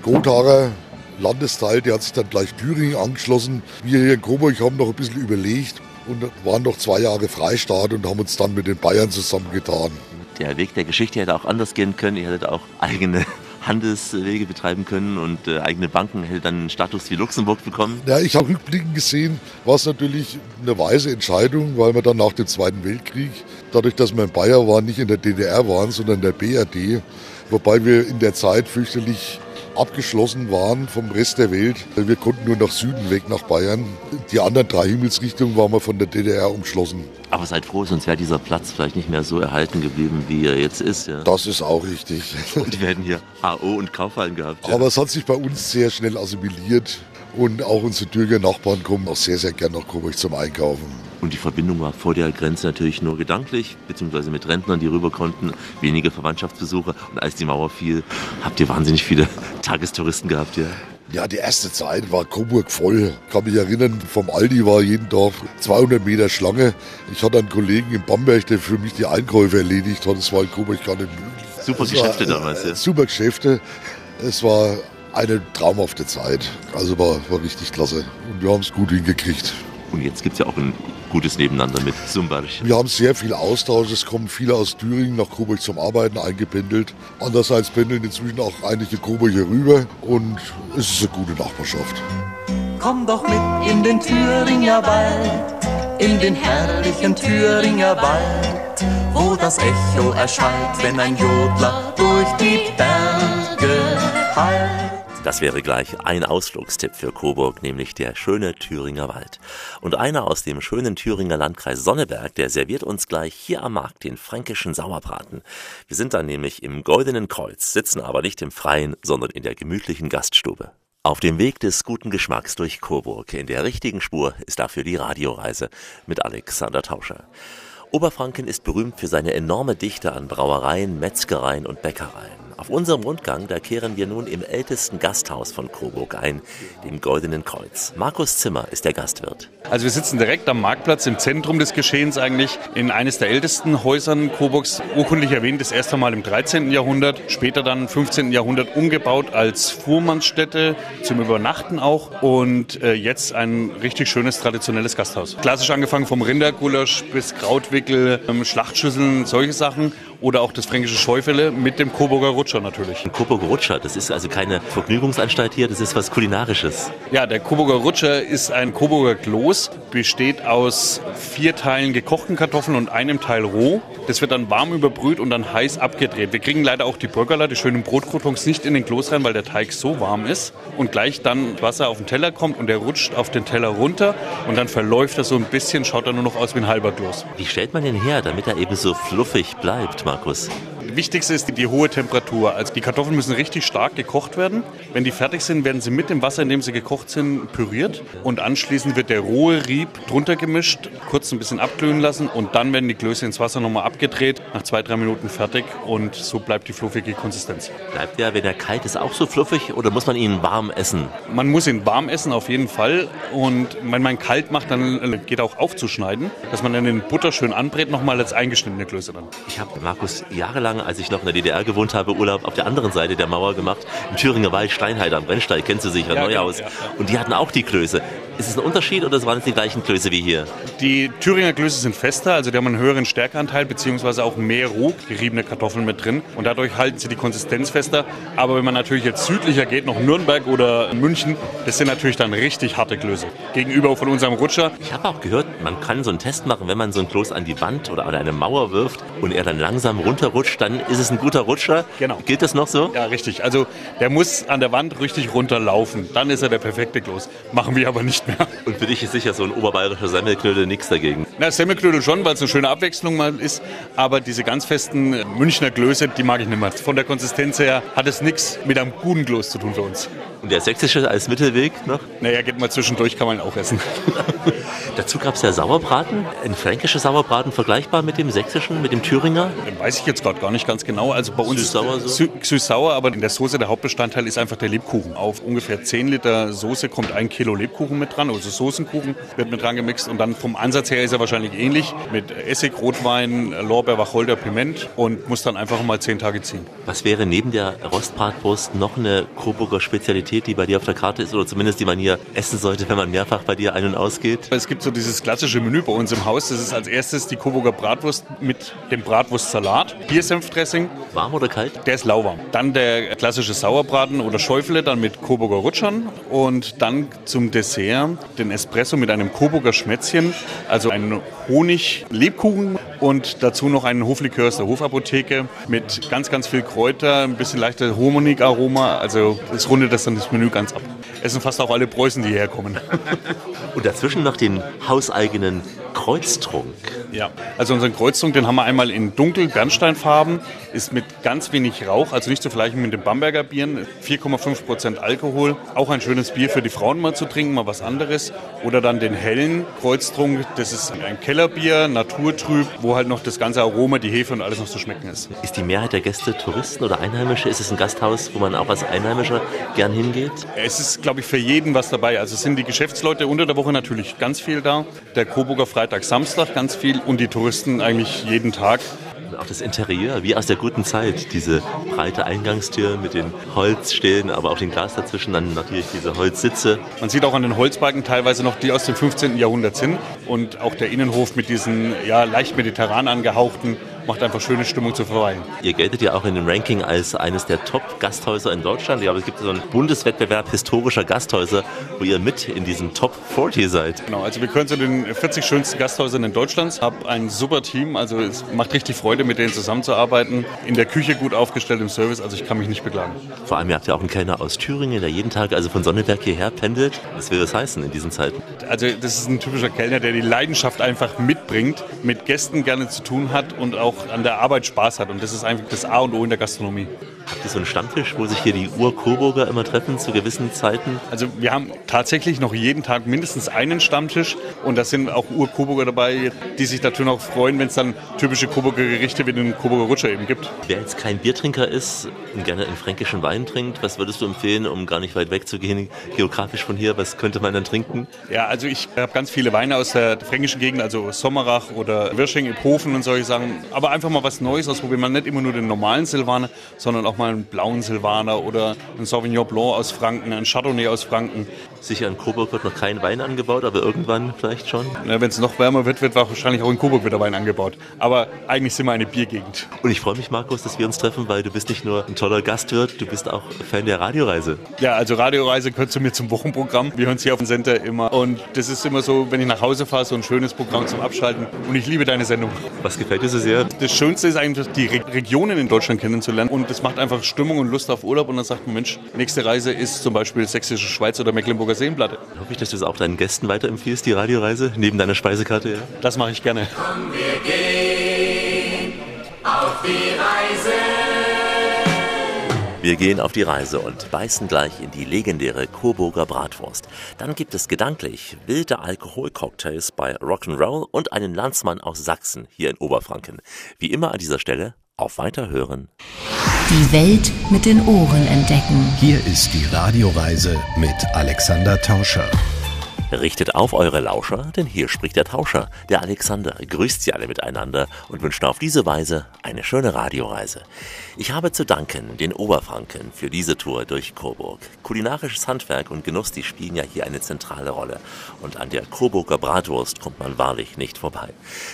Gothaer Landesteil, der hat sich dann gleich Thüringen angeschlossen. Wir hier in Coburg haben noch ein bisschen überlegt und waren noch zwei Jahre Freistaat und haben uns dann mit den Bayern zusammengetan. Der Weg der Geschichte hätte auch anders gehen können. Ihr hättet auch eigene Handelswege betreiben können und äh, eigene Banken hätte dann einen Status wie Luxemburg bekommen. Ja, ich habe rückblickend gesehen, war es natürlich eine weise Entscheidung, weil wir dann nach dem Zweiten Weltkrieg, dadurch, dass wir in Bayern waren, nicht in der DDR waren, sondern in der BRD, wobei wir in der Zeit fürchterlich abgeschlossen waren vom Rest der Welt. Wir konnten nur nach Süden weg, nach Bayern. Die anderen drei Himmelsrichtungen waren wir von der DDR umschlossen. Aber seid froh, sonst wäre dieser Platz vielleicht nicht mehr so erhalten geblieben, wie er jetzt ist. Ja? Das ist auch richtig. Und wir hätten hier AO und Kaufhallen gehabt. Ja. Aber es hat sich bei uns sehr schnell assimiliert und auch unsere Türker Nachbarn kommen auch sehr, sehr gern nach Coburg zum Einkaufen. Und die Verbindung war vor der Grenze natürlich nur gedanklich, beziehungsweise mit Rentnern, die rüber konnten, wenige Verwandtschaftsbesuche. Und als die Mauer fiel, habt ihr wahnsinnig viele Tagestouristen gehabt, ja? Ja, die erste Zeit war Coburg voll. Ich kann mich erinnern, vom Aldi war jeden Tag 200 Meter Schlange. Ich hatte einen Kollegen in Bamberg, der für mich die Einkäufe erledigt hat. Das war in Coburg gar nicht möglich. Super Es Geschäfte war, äh, damals, ja. Super Geschäfte. Es war eine traumhafte Zeit. Also war, war richtig klasse. Und wir haben es gut hingekriegt. Und jetzt gibt es ja auch ein gutes Nebeneinander mit Sumbarsch. Wir haben sehr viel Austausch. Es kommen viele aus Thüringen nach Coburg zum Arbeiten eingependelt. Andererseits pendeln inzwischen auch einige Coburger rüber. Und es ist eine gute Nachbarschaft. Komm doch mit in den Thüringer Wald, in den herrlichen Thüringer Wald, wo das Echo erschallt, wenn ein Jodler durch die Berge hallt. Das wäre gleich ein Ausflugstipp für Coburg, nämlich der schöne Thüringer Wald. Und einer aus dem schönen Thüringer Landkreis Sonneberg, der serviert uns gleich hier am Markt den fränkischen Sauerbraten. Wir sind dann nämlich im Goldenen Kreuz, sitzen aber nicht im Freien, sondern in der gemütlichen Gaststube. Auf dem Weg des guten Geschmacks durch Coburg, in der richtigen Spur, ist dafür die Radioreise mit Alexander Tauscher. Oberfranken ist berühmt für seine enorme Dichte an Brauereien, Metzgereien und Bäckereien. Auf unserem Rundgang, da kehren wir nun im ältesten Gasthaus von Coburg ein, dem Goldenen Kreuz. Markus Zimmer ist der Gastwirt. Also wir sitzen direkt am Marktplatz im Zentrum des Geschehens eigentlich in eines der ältesten Häusern Coburgs, urkundlich erwähnt, das erste Mal im 13. Jahrhundert, später dann im 15. Jahrhundert umgebaut als Fuhrmannsstätte zum Übernachten auch und äh, jetzt ein richtig schönes traditionelles Gasthaus. Klassisch angefangen vom Rindergulasch bis Krautwickel, ähm, Schlachtschüsseln, solche Sachen oder auch das fränkische Schäufele mit dem Coburger Rutscher natürlich. Ein Coburger Rutscher, das ist also keine Vergnügungsanstalt hier, das ist was Kulinarisches. Ja, der Coburger Rutscher ist ein Coburger Kloß, besteht aus vier Teilen gekochten Kartoffeln und einem Teil roh. Das wird dann warm überbrüht und dann heiß abgedreht. Wir kriegen leider auch die Burgerler, die schönen Brotkroutons, nicht in den Kloß rein, weil der Teig so warm ist und gleich dann Wasser auf den Teller kommt und der rutscht auf den Teller runter und dann verläuft er so ein bisschen, schaut er nur noch aus wie ein halber Kloß. Wie stellt man den her, damit er eben so fluffig bleibt, Markus? Wichtigste ist die, hohe Temperatur. Also die Kartoffeln müssen richtig stark gekocht werden. Wenn die fertig sind, werden sie mit dem Wasser, in dem sie gekocht sind, püriert. Und anschließend wird der rohe Rieb drunter gemischt, kurz ein bisschen abglühen lassen und dann werden die Klöße ins Wasser nochmal abgedreht, nach zwei, drei Minuten fertig und so bleibt die fluffige Konsistenz. Bleibt der, wenn er kalt ist, auch so fluffig oder muss man ihn warm essen? Man muss ihn warm essen, auf jeden Fall. Und wenn man ihn kalt macht, dann geht er auch aufzuschneiden, dass man dann den Butter schön anbrät, nochmal als eingeschnittene Klöße dann. Ich habe Markus jahrelang als ich noch in der DDR gewohnt habe, Urlaub auf der anderen Seite der Mauer gemacht. Im Thüringer Wald, Steinheit am Brennsteig, kennst du sicher, ja, Neuhaus. Ja, ja, und die hatten auch die Klöße. Ist es ein Unterschied oder waren es die gleichen Klöße wie hier? Die Thüringer Klöße sind fester, also die haben einen höheren Stärkeanteil, beziehungsweise auch mehr roh geriebene Kartoffeln mit drin. Und dadurch halten sie die Konsistenz fester. Aber wenn man natürlich jetzt südlicher geht, noch Nürnberg oder München, das sind natürlich dann richtig harte Klöße. Gegenüber von unserem Rutscher. Ich habe auch gehört, man kann so einen Test machen, wenn man so einen Kloß an die Wand oder an eine Mauer wirft und er dann langsam runterrutscht, dann ist es ein guter Rutscher. Genau. Gilt das noch so? Ja, richtig. Also der muss an der Wand richtig runterlaufen. Dann ist er der perfekte Kloß. Machen wir aber nicht mehr. Und für dich ist sicher so ein oberbayerischer Semmelknödel nichts dagegen. Na, Semmelknödel schon, weil es eine schöne Abwechslung mal ist. Aber diese ganz festen Münchner Klöße, die mag ich nicht mehr. Von der Konsistenz her hat es nichts mit einem guten Kloß zu tun für uns. Und der sächsische als Mittelweg noch? Naja, geht mal zwischendurch, kann man auch essen. Dazu gab es ja Sauerbraten. Ein fränkischer Sauerbraten vergleichbar mit dem sächsischen, mit dem Thüringer? Den weiß ich jetzt gerade gar nicht ganz genau. Also bei uns süß-sauer so? süß-sauer, aber in der Soße der Hauptbestandteil ist einfach der Lebkuchen. Auf ungefähr 10 Liter Soße kommt ein Kilo Lebkuchen mit dran, also Soßenkuchen wird mit dran gemixt und dann vom Ansatz her ist er wahrscheinlich ähnlich mit Essig, Rotwein, Lorbeer, Wacholder, Piment und muss dann einfach mal 10 Tage ziehen. Was wäre neben der Rostbratwurst noch eine Coburger Spezialität, die bei dir auf der Karte ist oder zumindest die man hier essen sollte, wenn man mehrfach bei dir ein- und ausgeht? Es gibt so dieses klassische Menü bei uns im Haus. Das ist als erstes die Coburger Bratwurst mit dem Bratwurstsalat, Biersenfdressing. Warm oder kalt? Der ist lauwarm. Dann der klassische Sauerbraten oder Schäufele, dann mit Coburger Rutschern und dann zum Dessert den Espresso mit einem Coburger Schmätzchen, also einen Honig-Lebkuchen und dazu noch einen Hoflikör aus der Hofapotheke mit ganz, ganz viel Kräuter, ein bisschen leichter Honigaroma. Also das rundet das dann das Menü ganz ab. Essen fast auch alle Preußen, die hierher kommen. und dazwischen noch den hauseigenen Kreuztrunk. Ja, also unseren Kreuztrunk, den haben wir einmal in dunkel Bernsteinfarben, ist mit ganz wenig Rauch, also nicht zu vergleichen mit den Bamberger Bieren, 4,5 Prozent Alkohol. Auch ein schönes Bier für die Frauen mal zu trinken, mal was anderes. Oder dann den hellen Kreuztrunk, das ist ein Kellerbier, naturtrüb, wo halt noch das ganze Aroma, die Hefe und alles noch zu schmecken ist. Ist die Mehrheit der Gäste Touristen oder Einheimische? Ist es ein Gasthaus, wo man auch als Einheimischer gern hingeht? Es ist, glaube ich, für jeden was dabei. Also es sind die Geschäftsleute unter der Woche natürlich ganz viel da. Der Coburger Freitag, Samstag ganz viel und die Touristen eigentlich jeden Tag. Auch das Interieur, wie aus der guten Zeit. Diese breite Eingangstür mit den Holzstelen, aber auch den Glas dazwischen, dann natürlich diese Holzsitze. Man sieht auch an den Holzbalken teilweise noch, die aus dem 15. Jahrhundert sind. Und auch der Innenhof mit diesen ja, leicht mediterran angehauchten macht einfach schöne Stimmung zu verweilen. Ihr geltet ja auch in dem Ranking als eines der Top-Gasthäuser in Deutschland. Ja, aber es gibt so einen Bundeswettbewerb historischer Gasthäuser, wo ihr mit in diesem Top 40 seid. Genau, also wir gehören zu den 40 schönsten Gasthäusern in Deutschland. Hab ein super Team, also es macht richtig Freude, mit denen zusammenzuarbeiten. In der Küche gut aufgestellt im Service, also ich kann mich nicht beklagen. Vor allem, ihr habt ja auch einen Kellner aus Thüringen, der jeden Tag also von Sonneberg hierher pendelt. Was will das heißen in diesen Zeiten? Also das ist ein typischer Kellner, der die Leidenschaft einfach mitbringt, mit Gästen gerne zu tun hat und auch an der Arbeit Spaß hat. Und das ist einfach das A und O in der Gastronomie. Habt ihr so einen Stammtisch, wo sich hier die Ur-Coburger immer treffen zu gewissen Zeiten? Also wir haben tatsächlich noch jeden Tag mindestens einen Stammtisch und da sind auch Ur-Coburger dabei, die sich natürlich auch freuen, wenn es dann typische Coburger Gerichte wie den Coburger Rutscher eben gibt. Wer jetzt kein Biertrinker ist und gerne einen fränkischen Wein trinkt, was würdest du empfehlen, um gar nicht weit weg zu gehen, geografisch von hier? Was könnte man dann trinken? Ja, also ich habe ganz viele Weine aus der fränkischen Gegend, also Sommerach oder Wirsching, Iphofen und solche Sachen. Aber einfach mal was Neues ausprobieren. Man nicht immer nur den normalen Silvaner, sondern auch auch mal einen blauen Silvaner oder einen Sauvignon Blanc aus Franken, einen Chardonnay aus Franken. Sicher in Coburg wird noch kein Wein angebaut, aber irgendwann vielleicht schon. Ja, Wenn es noch wärmer wird, wird wahrscheinlich auch in Coburg wieder Wein angebaut. Aber eigentlich sind wir eine Biergegend. Und ich freue mich, Markus, dass wir uns treffen, weil du bist nicht nur ein toller Gastwirt, du bist auch Fan der Radioreise. Ja, also Radioreise gehört zu mir zum Wochenprogramm. Wir hören es hier auf dem Sender immer. Und das ist immer so, wenn ich nach Hause fahre, so ein schönes Programm zum Abschalten. Und ich liebe deine Sendung. Was gefällt dir so sehr? Das Schönste ist eigentlich, die Re Regionen in Deutschland kennenzulernen. Und das macht einfach Stimmung und Lust auf Urlaub. Und dann sagt man, Mensch, nächste Reise ist zum Beispiel Sächsische Schweiz oder Mecklenburger Seenplatte. Hoffe ich, dass du es auch deinen Gästen weiterempfiehlst, die Radioreise, neben deiner Speisekarte. Ja? Das mache ich gerne. Wir gehen auf die Reise. Wir gehen auf die Reise und beißen gleich in die legendäre Coburger Bratwurst. Dann gibt es gedanklich wilde Alkoholcocktails bei Rock'n'Roll und einen Landsmann aus Sachsen hier in Oberfranken. Wie immer an dieser Stelle auf Weiterhören. Die Welt mit den Ohren entdecken. Hier ist die Radioreise mit Alexander Tauscher. Richtet auf eure Lauscher, denn hier spricht der Tauscher, der Alexander, grüßt sie alle miteinander und wünscht auf diese Weise eine schöne Radioreise. Ich habe zu danken den Oberfranken für diese Tour durch Coburg. Kulinarisches Handwerk und Genuss, die spielen ja hier eine zentrale Rolle. Und an der Coburger Bratwurst kommt man wahrlich nicht vorbei.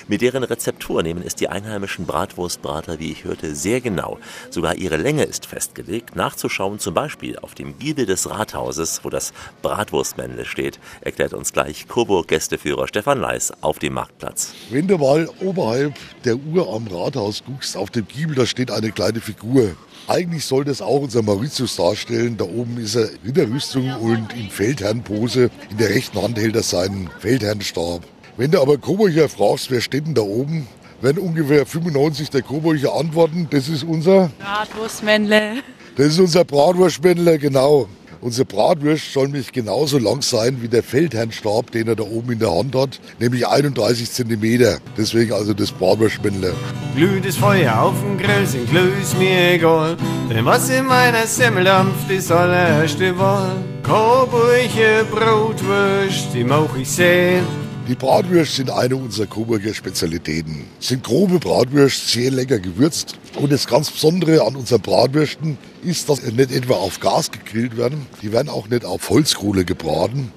Mit deren Rezeptur nehmen es die einheimischen Bratwurstbrater, wie ich hörte, sehr genau. Sogar ihre Länge ist festgelegt. Nachzuschauen zum Beispiel auf dem Giebel des Rathauses, wo das Bratwurstmännle steht, erklärt uns gleich Coburg-Gästeführer Stefan Leis auf dem Marktplatz. Wenn du mal oberhalb der Uhr am Rathaus guckst, auf dem Giebel, da steht eine kleine Figur. Eigentlich soll das auch unser Mauritius darstellen. Da oben ist er in der Rüstung und in Feldherrnpose. In der rechten Hand hält er seinen Feldherrnstab. Wenn du aber Coburger fragst, wer steht denn da oben, werden ungefähr 95 der Coburger antworten, das ist unser, Bratwurstmännle. das ist unser Bratwurstspendler, genau. Unser Bratwurst soll nämlich genauso lang sein wie der Feldherrnstab, den er da oben in der Hand hat, nämlich 31 Zentimeter. Deswegen also das Bratwurstspendler. Glüht Feuer auf dem Grill, sind Glühs mir egal. Denn was in meiner Semmel dampft, ist allererste Wahl. Coburger Brotwurst, die mach ich sehen. Die Bratwürste sind eine unserer Coburger Spezialitäten. Sind grobe Bratwürste, sehr lecker gewürzt. Und das ganz Besondere an unseren Bratwürsten ist, dass sie nicht etwa auf Gas gegrillt werden. Die werden auch nicht auf Holzkohle gebraten,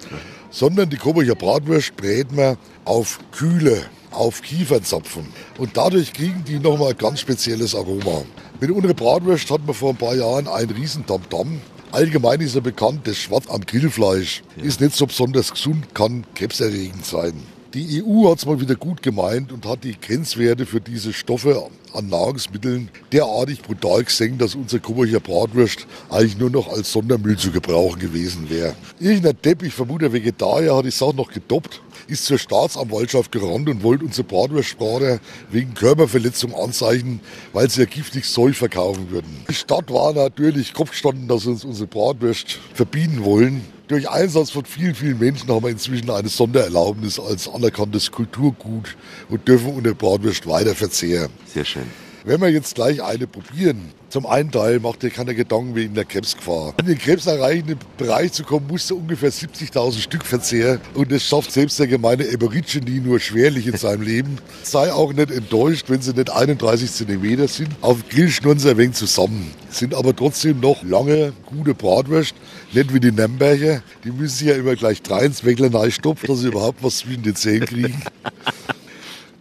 sondern die Coburger Bratwürste bräten wir auf Kühle, auf Kiefernzapfen. Und dadurch kriegen die nochmal ein ganz spezielles Aroma. Mit unserer Bratwurst hatten wir vor ein paar Jahren einen riesen Tamtam. Allgemein ist ja bekannt, das Schwarz am Grillfleisch ist nicht so besonders gesund, kann krebserregend sein. Die EU hat es mal wieder gut gemeint und hat die Grenzwerte für diese Stoffe an Nahrungsmitteln derartig brutal gesenkt, dass unser Coburger Bratwurst eigentlich nur noch als Sondermüll zu gebrauchen gewesen wäre. Irgendein Depp, ich vermute Vegetarier, hat die Sache noch gedoppt, ist zur Staatsanwaltschaft gerannt und wollte unsere Bratwurstbrater wegen Körperverletzung anzeichnen, weil sie ja giftiges Zeug verkaufen würden. Die Stadt war natürlich kopfgestanden, dass sie uns unsere Bratwurst verbieten wollen. Durch Einsatz von vielen, vielen Menschen haben wir inzwischen eine Sondererlaubnis als anerkanntes Kulturgut und dürfen unsere Bratwurst weiter verzehren. Sehr schön. Wenn wir jetzt gleich eine probieren, zum einen Teil macht dir keiner Gedanken wegen der Krebsgefahr. Um den krebserreichenden Bereich zu kommen, musst du ungefähr 70.000 Stück verzehren. Und das schafft selbst der gemeine Aborigine nur schwerlich in seinem Leben. Sei auch nicht enttäuscht, wenn sie nicht 31 Zentimeter sind. Auf Grill schnurren sie ein wenig zusammen. Sind aber trotzdem noch lange, gute Bratwurst. Nicht wie die Nürnberger. Die müssen sich ja immer gleich drei ins Weckler stopfen, dass sie überhaupt was zwischen den Zähnen kriegen.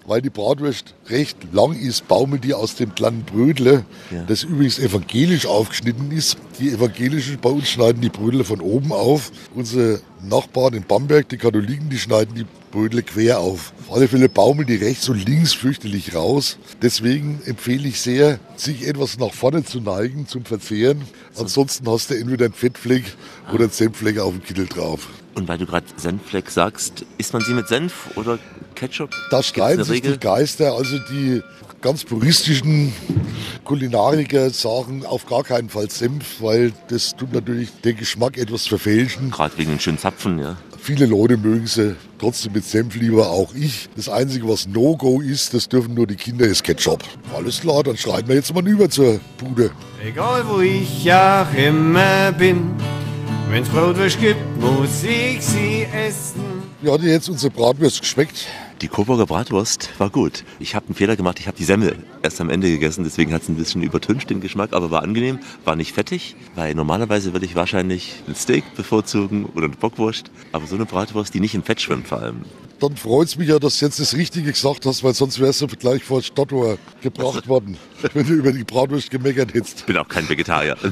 Weil die Bratwurst recht lang ist, baumelt die aus dem kleinen Brödle, das übrigens evangelisch aufgeschnitten ist. Die Evangelischen bei uns schneiden die Brödle von oben auf. Unsere Nachbarn in Bamberg, die Katholiken, die schneiden die Brödle quer auf. Auf alle Fälle baumeln die rechts und links fürchterlich raus. Deswegen empfehle ich sehr, sich etwas nach vorne zu neigen zum Verzehren. Ansonsten hast du entweder einen Fettfleck oder einen Senffleck auf dem Kittel drauf. Und weil du gerade Senffleck sagst, isst man sie mit Senf oder Ketchup? Da streiten sich Regel? die Geister, also die ganz puristischen Kulinariker sagen auf gar keinen Fall Senf, weil das tut natürlich den Geschmack etwas verfälschen. Gerade wegen den schönen Zapfen, ja. Viele Leute mögen sie trotzdem mit Senf lieber, auch ich. Das Einzige, was No-Go ist, das dürfen nur die Kinder, ist Ketchup. Alles klar, dann schreiten wir jetzt mal über zur Bude. Egal wo ich auch immer bin, wenn's Brotwurst gibt, muss ich sie essen. Wie hat jetzt unsere Bratwurst geschmeckt? Die Coburger Bratwurst war gut. Ich habe einen Fehler gemacht, ich habe die Semmel erst am Ende gegessen, deswegen hat es ein bisschen übertüncht den Geschmack, aber war angenehm, war nicht fettig, weil normalerweise würde ich wahrscheinlich ein Steak bevorzugen oder eine Bockwurst, aber so eine Bratwurst, die nicht im Fett schwimmt vor allem. Dann freut es mich ja, dass du jetzt das Richtige gesagt hast, weil sonst wärst du gleich vor Stadttor gebracht worden, wenn du über die Bratwurst gemeckert hättest. Ich bin auch kein Vegetarier.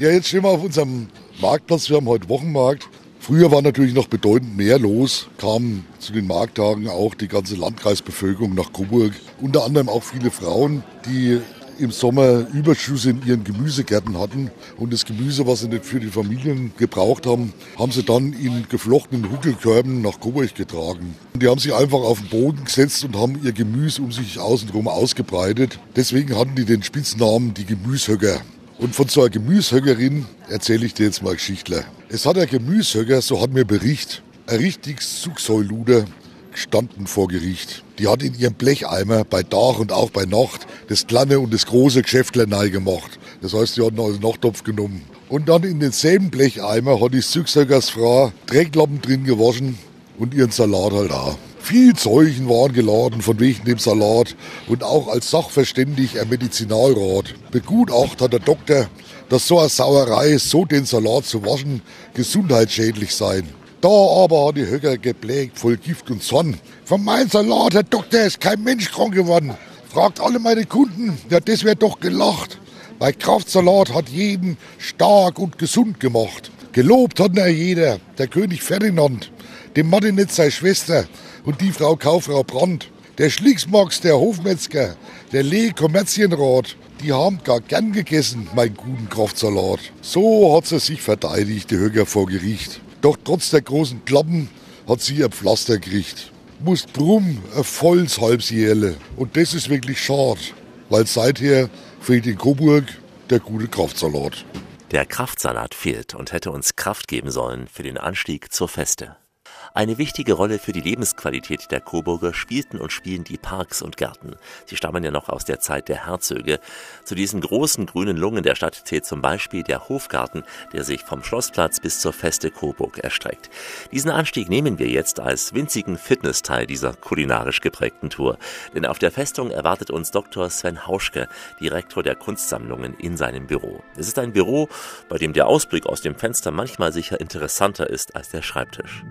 ja, jetzt stehen wir auf unserem Marktplatz. Wir haben heute Wochenmarkt. Früher war natürlich noch bedeutend mehr los, kamen zu den Markttagen auch die ganze Landkreisbevölkerung nach Coburg. Unter anderem auch viele Frauen, die im Sommer Überschüsse in ihren Gemüsegärten hatten und das Gemüse, was sie nicht für die Familien gebraucht haben, haben sie dann in geflochtenen Huckelkörben nach Coburg getragen. Und die haben sich einfach auf den Boden gesetzt und haben ihr Gemüse um sich außenrum ausgebreitet. Deswegen hatten die den Spitznamen die Gemüshöcker. Und von so einer Gemüshöckerin erzähle ich dir jetzt mal Geschichtler. Es hat ein Gemüshöcker, so hat mir Bericht, ein richtiges Zugsäuluder gestanden vor Gericht. Die hat in ihrem Blecheimer bei Tag und auch bei Nacht das kleine und das große Geschäftler gemacht. Das heißt, die hat einen Nachttopf genommen. Und dann in denselben Blecheimer hat die Süchsöckers Frau Drecklappen drin gewaschen und ihren Salat halt auch. Viel Zeugen waren geladen von wegen dem Salat und auch als Sachverständig ein Medizinalrat. Begutacht hat der Doktor, dass so eine Sauerei, so den Salat zu waschen, gesundheitsschädlich sein. Da aber hat die Höcker geblägt, voll Gift und Zorn. Von meinem Salat, Herr Doktor, ist kein Mensch krank geworden. Fragt alle meine Kunden, ja, das wäre doch gelacht. Bei Kraftsalat hat jeden stark und gesund gemacht. Gelobt hat er jeder, der König Ferdinand, dem Martinitz seine Schwester und die Frau Kauffrau Brandt. Der Schlicksmax, der Hofmetzger, der Lee Kommerzienrat, die haben gar gern gegessen, mein guten Kraftsalat. So hat sie sich verteidigt, die Höcker vor Gericht. Doch trotz der großen Klappen hat sie ihr Pflaster gekriegt. Muss drum ein volles Halbsjährle. Und das ist wirklich schade, weil seither fehlt in Coburg der gute Kraftsalat. Der Kraftsalat fehlt und hätte uns Kraft geben sollen für den Anstieg zur Feste. Eine wichtige Rolle für die Lebensqualität der Coburger spielten und spielen die Parks und Gärten. Sie stammen ja noch aus der Zeit der Herzöge. Zu diesen großen grünen Lungen der Stadt zählt zum Beispiel der Hofgarten, der sich vom Schlossplatz bis zur Feste Coburg erstreckt. Diesen Anstieg nehmen wir jetzt als winzigen Fitnessteil dieser kulinarisch geprägten Tour. Denn auf der Festung erwartet uns Dr. Sven Hauschke, Direktor der Kunstsammlungen, in seinem Büro. Es ist ein Büro, bei dem der Ausblick aus dem Fenster manchmal sicher interessanter ist als der Schreibtisch.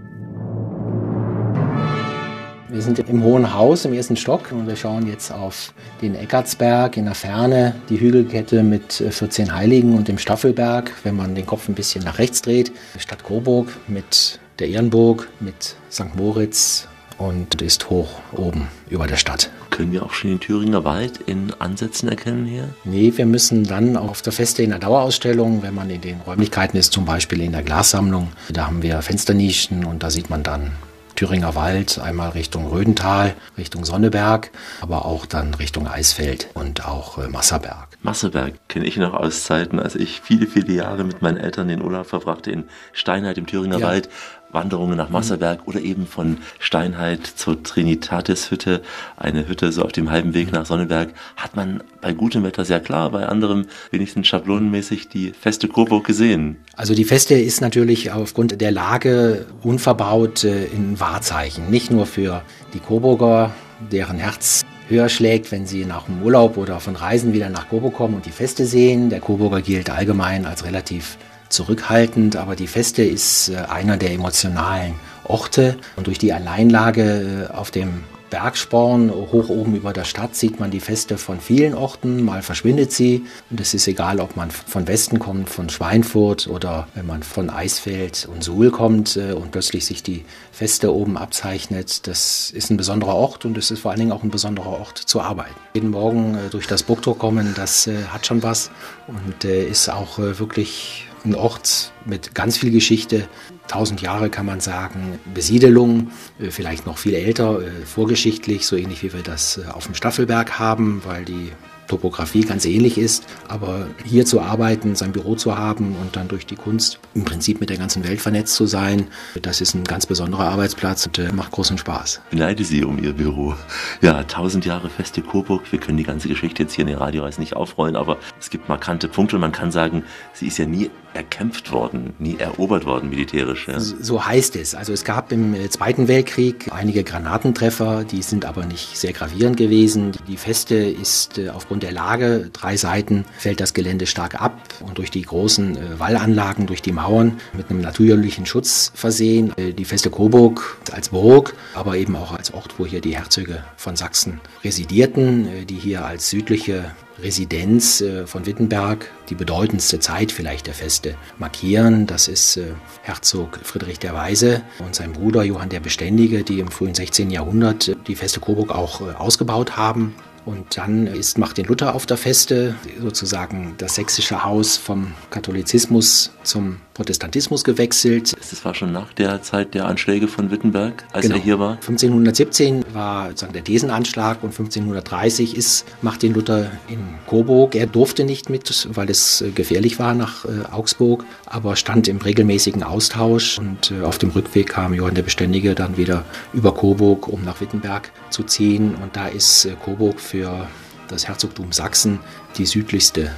Wir sind im Hohen Haus im ersten Stock und wir schauen jetzt auf den Eckartsberg in der Ferne, die Hügelkette mit 14 äh, Heiligen und dem Staffelberg, wenn man den Kopf ein bisschen nach rechts dreht. Stadt Coburg mit der Ehrenburg, mit St. Moritz und ist hoch oben über der Stadt. Können wir auch schon den Thüringer Wald in Ansätzen erkennen hier? Nee, wir müssen dann auf der Feste in der Dauerausstellung, wenn man in den Räumlichkeiten ist, zum Beispiel in der Glassammlung, da haben wir Fensternischen und da sieht man dann Thüringer Wald, einmal Richtung Rödental, Richtung Sonneberg, aber auch dann Richtung Eisfeld und auch äh, Masserberg. Masserberg kenne ich noch aus Zeiten, als ich viele, viele Jahre mit meinen Eltern den Urlaub verbrachte in Steinheit im Thüringer ja. Wald. Wanderungen nach Masserberg mhm. oder eben von Steinheit zur Trinitatis-Hütte, eine Hütte so auf dem halben Weg nach Sonneberg, hat man bei gutem Wetter sehr klar, bei anderem wenigstens schablonenmäßig die feste Coburg gesehen. Also die Feste ist natürlich aufgrund der Lage unverbaut äh, in Wahrzeichen, nicht nur für die Coburger, deren Herz höher schlägt, wenn sie nach dem Urlaub oder von Reisen wieder nach Coburg kommen und die Feste sehen. Der Coburger gilt allgemein als relativ zurückhaltend, aber die Feste ist äh, einer der emotionalen Orte. Und durch die Alleinlage äh, auf dem Bergsporn hoch oben über der Stadt sieht man die Feste von vielen Orten. Mal verschwindet sie. Und es ist egal, ob man von Westen kommt, von Schweinfurt oder wenn man von Eisfeld und Suhl kommt äh, und plötzlich sich die Feste oben abzeichnet. Das ist ein besonderer Ort und es ist vor allen Dingen auch ein besonderer Ort zu arbeiten. Jeden Morgen durch das Burgtor kommen, das hat schon was und ist auch wirklich ein Ort mit ganz viel Geschichte. Tausend Jahre kann man sagen, Besiedelung, äh, vielleicht noch viel älter, äh, vorgeschichtlich, so ähnlich wie wir das äh, auf dem Staffelberg haben, weil die Topografie ganz ähnlich ist. Aber hier zu arbeiten, sein Büro zu haben und dann durch die Kunst im Prinzip mit der ganzen Welt vernetzt zu sein, das ist ein ganz besonderer Arbeitsplatz und äh, macht großen Spaß. Ich beneide Sie um Ihr Büro. Ja, 1000 Jahre Feste Coburg. Wir können die ganze Geschichte jetzt hier in der Radioreise nicht aufrollen, aber es gibt markante Punkte und man kann sagen, sie ist ja nie erkämpft worden, nie erobert worden militärisch. Ja. So heißt es. Also es gab im äh, Zweiten Weltkrieg einige Granatentreffer, die sind aber nicht sehr gravierend gewesen. Die Feste ist äh, aufgrund der Lage, drei Seiten fällt das Gelände stark ab und durch die großen äh, Wallanlagen, durch die Mauern mit einem natürlichen Schutz versehen. Die Feste Coburg als Burg, aber eben auch als Ort, wo hier die Herzöge von Sachsen residierten, die hier als südliche Residenz äh, von Wittenberg die bedeutendste Zeit vielleicht der Feste markieren. Das ist äh, Herzog Friedrich der Weise und sein Bruder Johann der Beständige, die im frühen 16. Jahrhundert äh, die Feste Coburg auch ausgebaut haben. Und dann ist Martin Luther auf der Feste, sozusagen das sächsische Haus vom Katholizismus zum Protestantismus gewechselt. Das war schon nach der Zeit der Anschläge von Wittenberg, als genau. er hier war? 1517 war sozusagen der Desenanschlag und 1530 ist Martin Luther in Coburg. Er durfte nicht mit, weil es gefährlich war nach äh, Augsburg, aber stand im regelmäßigen Austausch und äh, auf dem Rückweg kam Johann der Beständige dann wieder über Coburg, um nach Wittenberg zu ziehen und da ist äh, Coburg für das Herzogtum Sachsen die südlichste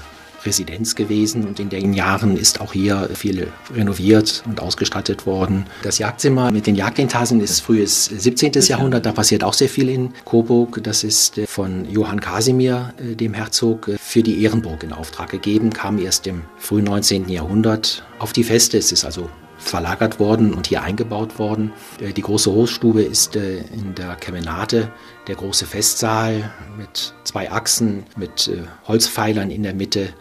Residenz gewesen und in den Jahren ist auch hier viel renoviert und ausgestattet worden. Das Jagdzimmer mit den Jagdintasen ist frühes 17. Jahrhundert, da passiert auch sehr viel in Coburg. Das ist äh, von Johann Casimir, äh, dem Herzog, äh, für die Ehrenburg in Auftrag gegeben, kam erst im frühen 19. Jahrhundert auf die Feste. Es ist also verlagert worden und hier eingebaut worden. Die große Hofstube ist in der Kemenate der große Festsaal mit zwei Achsen, mit Holzpfeilern in der Mitte.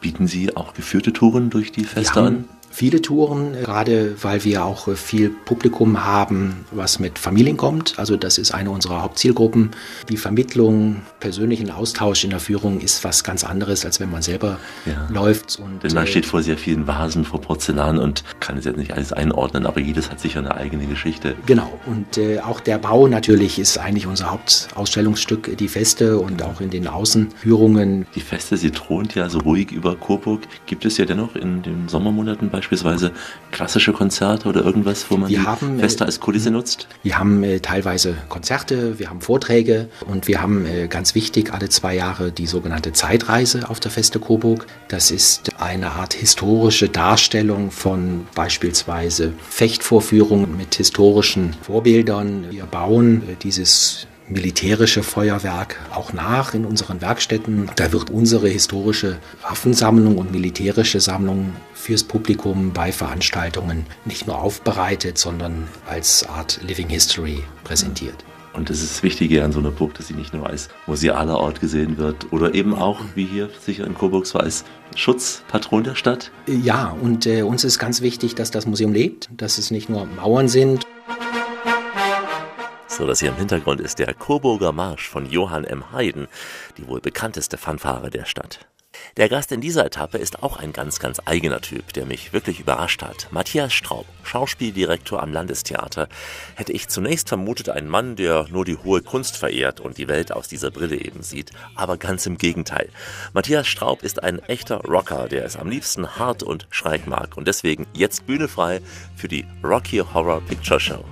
Bieten Sie auch geführte Touren durch die Feste an? Viele Touren, gerade weil wir auch viel Publikum haben, was mit Familien kommt. Also das ist eine unserer Hauptzielgruppen. Die Vermittlung, persönlichen Austausch in der Führung ist was ganz anderes, als wenn man selber ja. läuft. Und, Denn man äh, steht vor sehr vielen Vasen, vor Porzellan und kann es jetzt nicht alles einordnen, aber jedes hat sicher eine eigene Geschichte. Genau. Und äh, auch der Bau natürlich ist eigentlich unser Hauptausstellungsstück, die Feste und auch in den Außenführungen. Die Feste, sie thront ja so ruhig über Coburg. Gibt es ja dennoch in den Sommermonaten bei beispielsweise klassische Konzerte oder irgendwas, wo man wir die haben, äh, Feste als Kulisse nutzt? Wir haben äh, teilweise Konzerte, wir haben Vorträge und wir haben äh, ganz wichtig alle zwei Jahre die sogenannte Zeitreise auf der Feste Coburg. Das ist eine Art historische Darstellung von beispielsweise Fechtvorführungen mit historischen Vorbildern. Wir bauen äh, dieses militärische Feuerwerk auch nach in unseren Werkstätten. Da wird unsere historische Waffensammlung und militärische Sammlung fürs Publikum bei Veranstaltungen nicht nur aufbereitet, sondern als Art Living History präsentiert. Und das ist das Wichtige an so einer Burg, dass sie nicht nur als musealer Ort gesehen wird oder eben auch, wie hier sicher in Coburg war, als Schutzpatron der Stadt. Ja, und äh, uns ist ganz wichtig, dass das Museum lebt, dass es nicht nur Mauern sind. So, das hier im Hintergrund ist der Coburger Marsch von Johann M. Haydn, die wohl bekannteste Fanfare der Stadt. Der Gast in dieser Etappe ist auch ein ganz, ganz eigener Typ, der mich wirklich überrascht hat. Matthias Straub, Schauspieldirektor am Landestheater. Hätte ich zunächst vermutet, ein Mann, der nur die hohe Kunst verehrt und die Welt aus dieser Brille eben sieht. Aber ganz im Gegenteil. Matthias Straub ist ein echter Rocker, der es am liebsten hart und schräg mag. Und deswegen jetzt Bühne frei für die Rocky Horror Picture Show.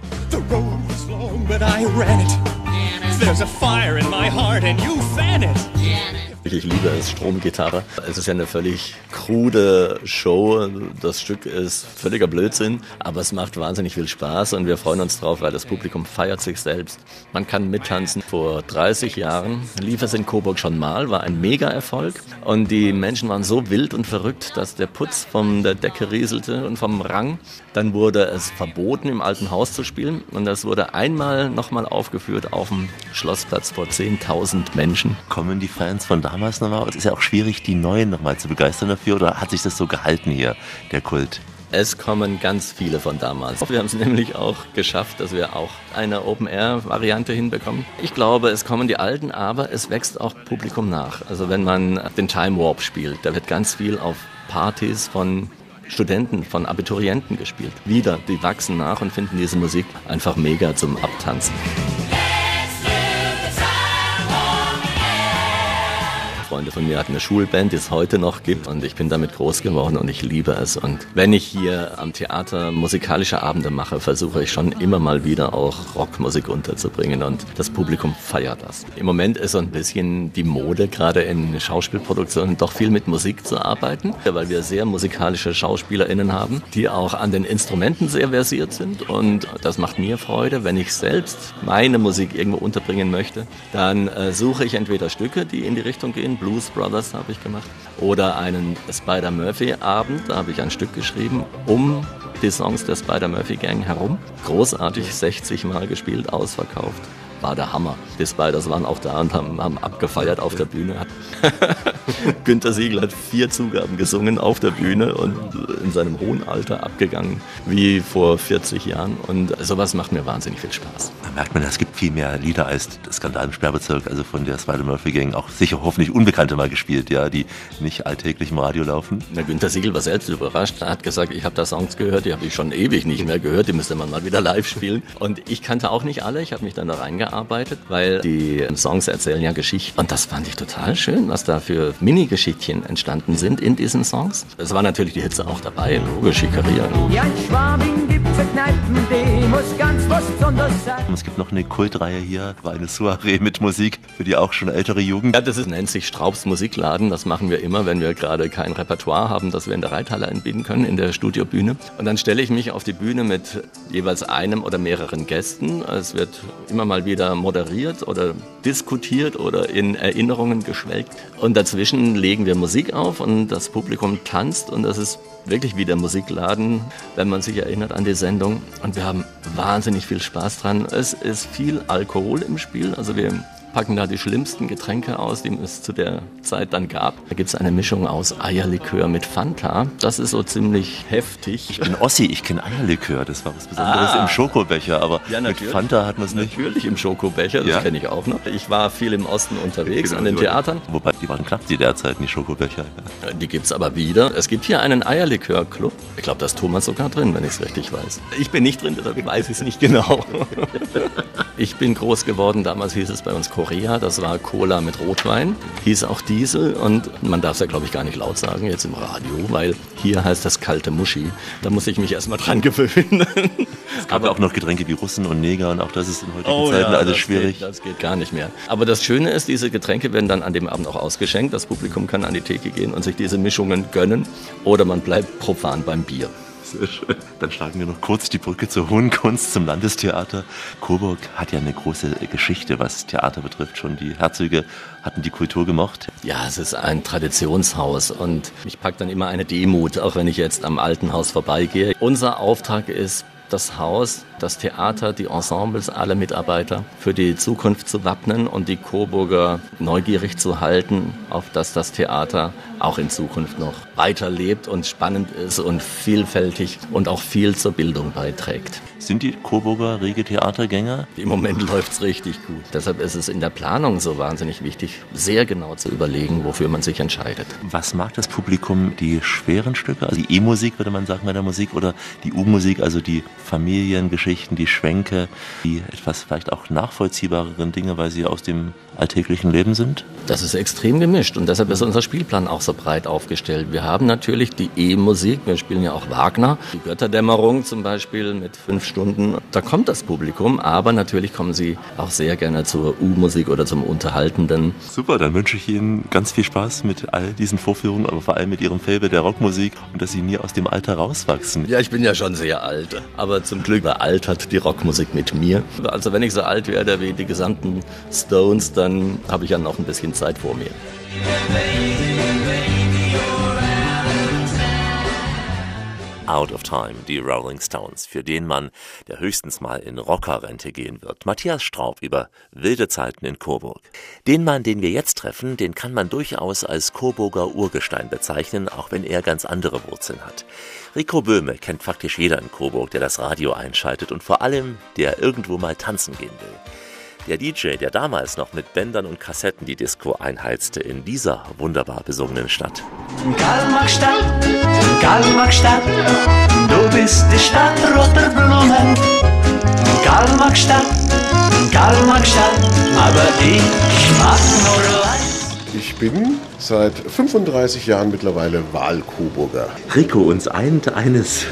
The road was long, but I ran it. There's a fire in my heart and you fan it. Ich liebe es, Stromgitarre. Es ist ja eine völlig krude Show. Das Stück ist völliger Blödsinn, aber es macht wahnsinnig viel Spaß und wir freuen uns drauf, weil das Publikum feiert sich selbst. Man kann mittanzen. Vor 30 Jahren lief es in Coburg schon mal, war ein Mega-Erfolg und die Menschen waren so wild und verrückt, dass der Putz von der Decke rieselte und vom Rang. Dann wurde es verboten, im alten Haus zu spielen und das wurde einmal nochmal aufgeführt auf dem Schlossplatz vor 10.000 Menschen. Kommen die Fans von damals nochmal? Es ist ja auch schwierig, die Neuen nochmal zu begeistern dafür oder hat sich das so gehalten hier, der Kult? Es kommen ganz viele von damals. Wir haben es nämlich auch geschafft, dass wir auch eine Open-Air-Variante hinbekommen. Ich glaube, es kommen die Alten, aber es wächst auch Publikum nach. Also wenn man den Time Warp spielt, da wird ganz viel auf Partys von Studenten, von Abiturienten gespielt. Wieder, die wachsen nach und finden diese Musik einfach mega zum Abtanzen. Freunde von mir hatten eine Schulband, die es heute noch gibt und ich bin damit groß geworden und ich liebe es. Und wenn ich hier am Theater musikalische Abende mache, versuche ich schon immer mal wieder auch Rockmusik unterzubringen und das Publikum feiert das. Im Moment ist so ein bisschen die Mode, gerade in Schauspielproduktionen, doch viel mit Musik zu arbeiten, weil wir sehr musikalische SchauspielerInnen haben, die auch an den Instrumenten sehr versiert sind und das macht mir Freude, wenn ich selbst meine Musik irgendwo unterbringen möchte, dann äh, suche ich entweder Stücke, die in die Richtung gehen, Blues Brothers habe ich gemacht, oder einen Spider-Murphy-Abend, da habe ich ein Stück geschrieben, um die Songs der Spider-Murphy-Gang herum. Großartig, 60 Mal gespielt, ausverkauft war der Hammer. Die Spiders waren auch da und haben, haben abgefeiert auf der Bühne. Günter Siegel hat vier Zugaben gesungen auf der Bühne und in seinem hohen Alter abgegangen wie vor 40 Jahren. Und sowas macht mir wahnsinnig viel Spaß. Da merkt man, es gibt viel mehr Lieder als das Skandal im Sperrbezirk, also von der Spider-Murphy-Gang, auch sicher hoffentlich Unbekannte mal gespielt, ja, die nicht alltäglich im Radio laufen. Na, Günter Siegel war selbst überrascht. Er hat gesagt, ich habe da Songs gehört, die habe ich schon ewig nicht mehr gehört, die müsste man mal wieder live spielen. Und ich kannte auch nicht alle, ich habe mich dann da reingearbeitet, weil die Songs erzählen ja Geschichten. Und das fand ich total schön, was da für Mini-Geschichtchen entstanden sind in diesen Songs. Es war natürlich die Hitze auch dabei, logisch, Schikaria. Ja, in Schwabing gibt's Kneipen, die muss ganz was Besonderes sein. Es gibt noch eine Kultreihe hier, war eine Soiree mit Musik für die auch schon ältere Jugend. Ja, das ist, nennt sich Straubs Musikladen. Das machen wir immer, wenn wir gerade kein Repertoire haben, das wir in der Reithalle anbieten können, in der Studiobühne. Und dann stelle ich mich auf die Bühne mit jeweils einem oder mehreren Gästen. Es wird immer mal wieder moderiert oder diskutiert oder in Erinnerungen geschwelgt. Und dazwischen legen wir Musik auf und das Publikum tanzt und das ist wirklich wie der Musikladen, wenn man sich erinnert an die Sendung. Und wir haben wahnsinnig viel Spaß dran. Es ist viel Alkohol im Spiel. Also wir packen da die schlimmsten Getränke aus, die es zu der Zeit dann gab. Da gibt es eine Mischung aus Eierlikör mit Fanta. Das ist so ziemlich heftig. Ich bin Ossi, ich kenne Eierlikör. Das war was Besonderes ah. im Schokobecher, aber ja, mit Fanta hat man es nicht. Natürlich im Schokobecher, das ja. kenne ich auch noch. Ich war viel im Osten unterwegs, genau, an den Theatern. Wobei, die waren knapp, die derzeit, die Schokobecher. Ja. Die gibt es aber wieder. Es gibt hier einen Eierlikör-Club. Ich glaube, da ist Thomas sogar drin, wenn ich es richtig weiß. Ich bin nicht drin, deshalb weiß ich es nicht genau. ich bin groß geworden, damals hieß es bei uns Korea, das war Cola mit Rotwein, hieß auch Diesel und man darf es ja glaube ich gar nicht laut sagen jetzt im Radio, weil hier heißt das kalte Muschi. Da muss ich mich erstmal dran gewöhnen. Es gab aber auch noch Getränke wie Russen und Neger und auch das ist in heutigen oh, Zeiten ja, alles schwierig. Geht, das geht gar nicht mehr. Aber das Schöne ist, diese Getränke werden dann an dem Abend auch ausgeschenkt. Das Publikum kann an die Theke gehen und sich diese Mischungen gönnen oder man bleibt profan beim Bier. Sehr schön. Dann schlagen wir noch kurz die Brücke zur Hohen Kunst, zum Landestheater. Coburg hat ja eine große Geschichte, was Theater betrifft. Schon die Herzöge hatten die Kultur gemocht. Ja, es ist ein Traditionshaus und ich packe dann immer eine Demut, auch wenn ich jetzt am alten Haus vorbeigehe. Unser Auftrag ist, das Haus, das Theater, die Ensembles, alle Mitarbeiter für die Zukunft zu wappnen und die Coburger neugierig zu halten, auf dass das Theater auch in Zukunft noch weiterlebt und spannend ist und vielfältig und auch viel zur Bildung beiträgt. Sind die Coburger rege Theatergänger? Im Moment läuft es richtig gut. Deshalb ist es in der Planung so wahnsinnig wichtig, sehr genau zu überlegen, wofür man sich entscheidet. Was mag das Publikum? Die schweren Stücke, also die E-Musik, würde man sagen bei der Musik, oder die U-Musik, also die Familiengeschichten, die Schwänke, die etwas vielleicht auch nachvollziehbareren Dinge, weil sie aus dem alltäglichen Leben sind? Das ist extrem gemischt und deshalb ist unser Spielplan auch so breit aufgestellt. Wir haben natürlich die E-Musik, wir spielen ja auch Wagner, die Götterdämmerung zum Beispiel mit fünf Stunden. Da kommt das Publikum, aber natürlich kommen sie auch sehr gerne zur U-Musik oder zum Unterhaltenden. Super, dann wünsche ich Ihnen ganz viel Spaß mit all diesen Vorführungen, aber vor allem mit Ihrem Fable der Rockmusik und dass Sie nie aus dem Alter rauswachsen. Ja, ich bin ja schon sehr alt, aber zum Glück bealtert die Rockmusik mit mir. Also wenn ich so alt werde wie die gesamten Stones, dann habe ich ja noch ein bisschen Zeit vor mir. Out of Time, die Rolling Stones, für den Mann, der höchstens mal in Rockerrente gehen wird. Matthias Straub über wilde Zeiten in Coburg. Den Mann, den wir jetzt treffen, den kann man durchaus als Coburger Urgestein bezeichnen, auch wenn er ganz andere Wurzeln hat. Rico Böhme kennt faktisch jeder in Coburg, der das Radio einschaltet und vor allem, der irgendwo mal tanzen gehen will. Der DJ, der damals noch mit Bändern und Kassetten die Disco einheizte in dieser wunderbar besungenen Stadt. Kalmarkstadt, Kalmarkstadt, du bist die Stadt roter Blumen. Kalmarkstadt, aber ich mag nur. Ich bin seit 35 Jahren mittlerweile Wahlkoburger. Rico, uns eint eines.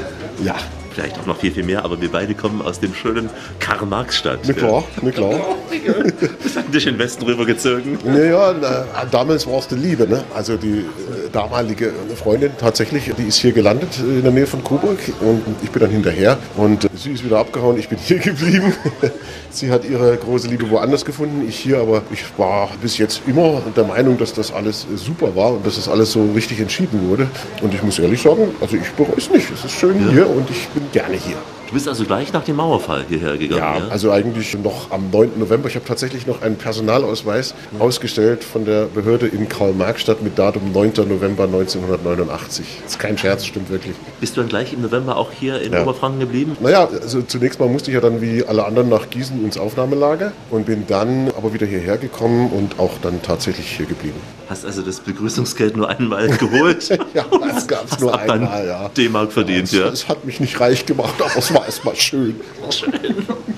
Ja. Vielleicht auch noch viel, viel mehr, aber wir beide kommen aus dem schönen Karl-Marx-Stadt. Na klar, na klar. Bist du dich in den Westen rübergezogen? Naja, na, damals war es die Liebe. Ne? Also die äh, damalige Freundin tatsächlich, die ist hier gelandet in der Nähe von Coburg und ich bin dann hinterher und äh, sie ist wieder abgehauen, ich bin hier geblieben. sie hat ihre große Liebe woanders gefunden, ich hier, aber ich war bis jetzt immer der Meinung, dass das alles äh, super war und dass das alles so richtig entschieden wurde. Und ich muss ehrlich sagen, also ich bereue es nicht. Es ist schön Ja. hier und ich bin gerne hier. Du bist also gleich nach dem Mauerfall hierher gegangen. Ja, Ja, also eigentlich noch am 9. November. Ich habe tatsächlich noch einen Personalausweis ausgestellt von der Behörde in Karl-Marx-Stadt mit Datum 9. November 1989. Das ist kein Scherz, stimmt wirklich. Bist du dann gleich im November auch hier in Ja. Oberfranken geblieben? Naja, also zunächst mal musste ich ja dann wie alle anderen nach Gießen ins Aufnahmelager und bin dann aber wieder hierher gekommen und auch dann tatsächlich hier geblieben. Hast also das Begrüßungsgeld nur einmal geholt? ja, das gab es nur einmal, ja. D-Mark verdient, ja. Es hat mich nicht reich gemacht, aber es war erstmal schön.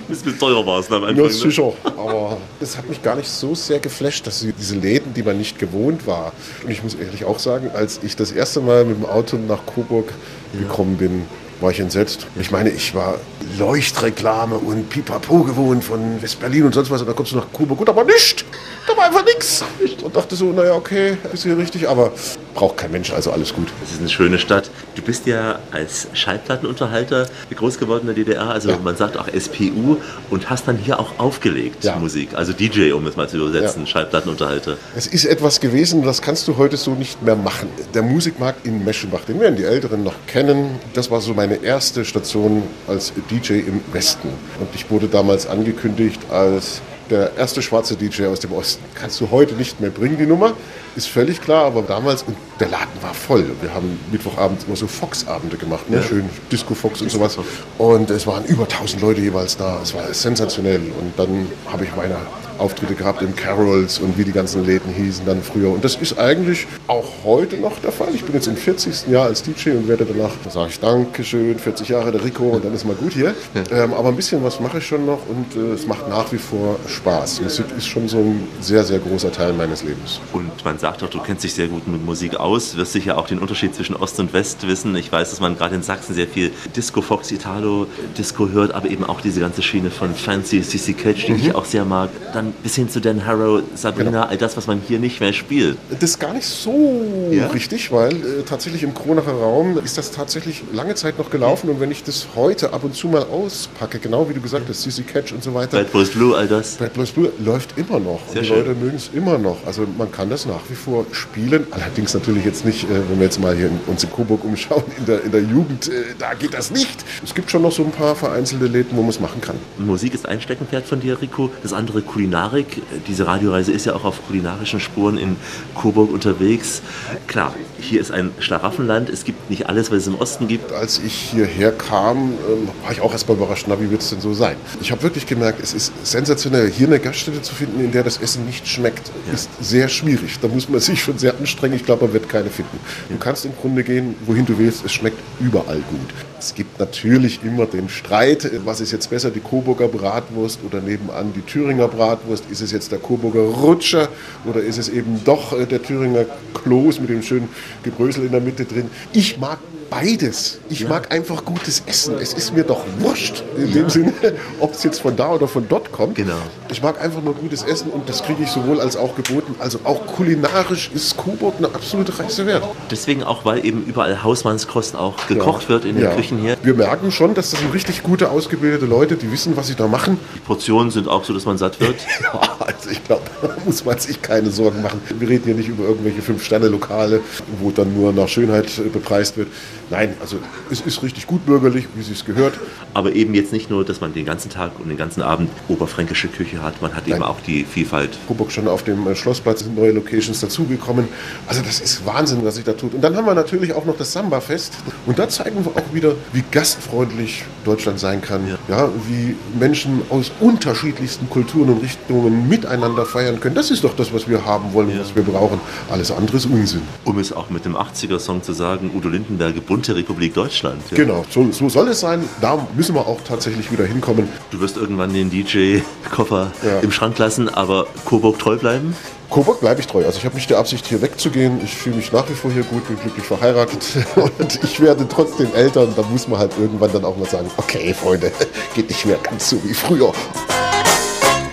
Ist mit teurer war es am Anfang. Ja, ne? sicher. Aber das hat mich gar nicht so sehr geflasht, dass diese Läden, die man nicht gewohnt war. Und ich muss ehrlich auch sagen, als ich das erste Mal mit dem Auto nach Coburg gekommen bin, war ich entsetzt. Ich meine, ich war Leuchtreklame und Pipapo gewohnt von West-Berlin und sonst was. Und dann kommst du nach Coburg. Gut, aber nicht. Da war einfach nichts. Und dachte so, naja, okay, ist hier richtig. Aber braucht kein Mensch, also alles gut. Das ist eine schöne Stadt. Du bist ja als Schallplattenunterhalter groß geworden in der DDR, also man sagt auch SPU und hast dann hier auch aufgelegt Musik, also DJ, um es mal zu übersetzen, Schallplattenunterhalter. Es ist etwas gewesen, das kannst du heute so nicht mehr machen. Der Musikmarkt in Meschenbach, den werden die Älteren noch kennen. Das war so meine erste Station als DJ im Westen. Und ich wurde damals angekündigt als der erste schwarze DJ aus dem Osten. Kannst du heute nicht mehr bringen, die Nummer. Ist völlig klar, aber damals, und der Laden war voll. Wir haben Mittwochabend immer so Fox-Abende gemacht, ne? Ja. schön Disco-Fox und sowas. Und es waren über 1000 Leute jeweils da. Es war sensationell. Und dann habe ich meine Auftritte gehabt im Carols und wie die ganzen Läden hießen dann früher. Und das ist eigentlich auch heute noch der Fall. Ich bin jetzt im 40. Jahr als DJ und werde danach, da sage ich Dankeschön, 40 Jahre der Rico und dann ist mal gut hier. Ähm, aber ein bisschen was mache ich schon noch und äh, es macht nach wie vor Spaß. Musik ist schon so ein sehr, sehr großer Teil meines Lebens. Und man sagt doch, du kennst dich sehr gut mit Musik aus, wirst sicher auch den Unterschied zwischen Ost und West wissen. Ich weiß, dass man gerade in Sachsen sehr viel Disco, Fox, Italo, Disco hört, aber eben auch diese ganze Schiene von Fancy, CC Catch, die Mhm. ich auch sehr mag. Dann bis hin zu Dan Harrow, Sabrina, Genau. all das, was man hier nicht mehr spielt. Das ist gar nicht so Ja? richtig, weil äh, tatsächlich im Kronacher Raum ist das tatsächlich lange Zeit noch gelaufen und wenn ich das heute ab und zu mal auspacke, genau wie du gesagt hast, CC Catch und so weiter. Bad Boys Blue, all das. Bad Boys Blue läuft immer noch. Sehr und die schön. Leute mögen es immer noch. Also man kann das nach wie vor spielen. Allerdings natürlich jetzt nicht, äh, wenn wir jetzt mal hier in, uns in Coburg umschauen, in der, in der Jugend, äh, da geht das nicht. Es gibt schon noch so ein paar vereinzelte Läden, wo man es machen kann. Musik ist ein Steckenpferd von dir, Rico. Das andere Kulinarik. Diese Radioreise ist ja auch auf kulinarischen Spuren in Coburg unterwegs. Klar, hier ist ein Schlaraffenland. Es gibt nicht alles, was es im Osten gibt. Als ich hierher kam, ähm, war ich auch erstmal überrascht, na, wie wird es denn so sein? Ich habe wirklich gemerkt, es ist sensationell, hier eine Gaststätte zu finden, in der das Essen nicht schmeckt, ist sehr schwierig. Da muss man sich schon sehr anstrengen. Ich glaube, man wird keine finden. Du kannst im Grunde gehen, wohin du willst, es schmeckt überall gut. Es gibt natürlich immer den Streit, äh, was ist jetzt besser, die Coburger Bratwurst oder nebenan die Thüringer Bratwurst? Ist es jetzt der Coburger Rutscher oder ist es eben doch äh, der Thüringer Kloß mit dem schönen Gebrösel in der Mitte drin? Ich mag beides. Ich mag einfach gutes Essen. Es ist mir doch wurscht, in dem Sinne, ob es jetzt von da oder von dort kommt. Genau. Ich mag einfach nur gutes Essen und das kriege ich sowohl als auch geboten. Also auch kulinarisch ist Coburg eine absolute Reise wert. Deswegen auch, weil eben überall Hausmannskost auch gekocht Ja. wird in den Ja. Küchen hier. Wir merken schon, dass das sind richtig gute, ausgebildete Leute, die wissen, was sie da machen. Die Portionen sind auch so, dass man satt wird. Ja, also ich glaube, da muss man sich keine Sorgen machen. Wir reden hier nicht über irgendwelche Fünf-Sterne-Lokale, wo dann nur nach Schönheit bepreist wird. Nein, also es ist richtig gut bürgerlich, wie es gehört. Aber eben jetzt nicht nur, dass man den ganzen Tag und den ganzen Abend oberfränkische Küche hat, man hat eben Nein. auch die Vielfalt. Coburg schon auf dem äh, Schlossplatz sind neue Locations dazugekommen. Also das ist Wahnsinn, was sich da tut. Und dann haben wir natürlich auch noch das Samba-Fest. Und da zeigen wir auch wieder, wie gastfreundlich Deutschland sein kann. Ja. wie Menschen aus unterschiedlichsten Kulturen und Richtungen miteinander feiern können. Das ist doch das, was wir haben wollen und was wir brauchen. Alles andere ist Unsinn. Um es auch mit dem 80er-Song zu sagen, Udo Lindenberg, bunte Republik Deutschland. Ja. Genau, so, so soll es sein. Da müssen wir auch tatsächlich wieder hinkommen. Du wirst irgendwann den DJ-Koffer Ja. im Schrank lassen, aber Coburg treu bleiben? Coburg bleibe ich treu. Also ich habe nicht die Absicht, hier wegzugehen. Ich fühle mich nach wie vor hier gut, bin glücklich verheiratet und ich werde trotzdem älter und da muss man halt irgendwann dann auch mal sagen, okay Freunde, geht nicht mehr ganz so wie früher.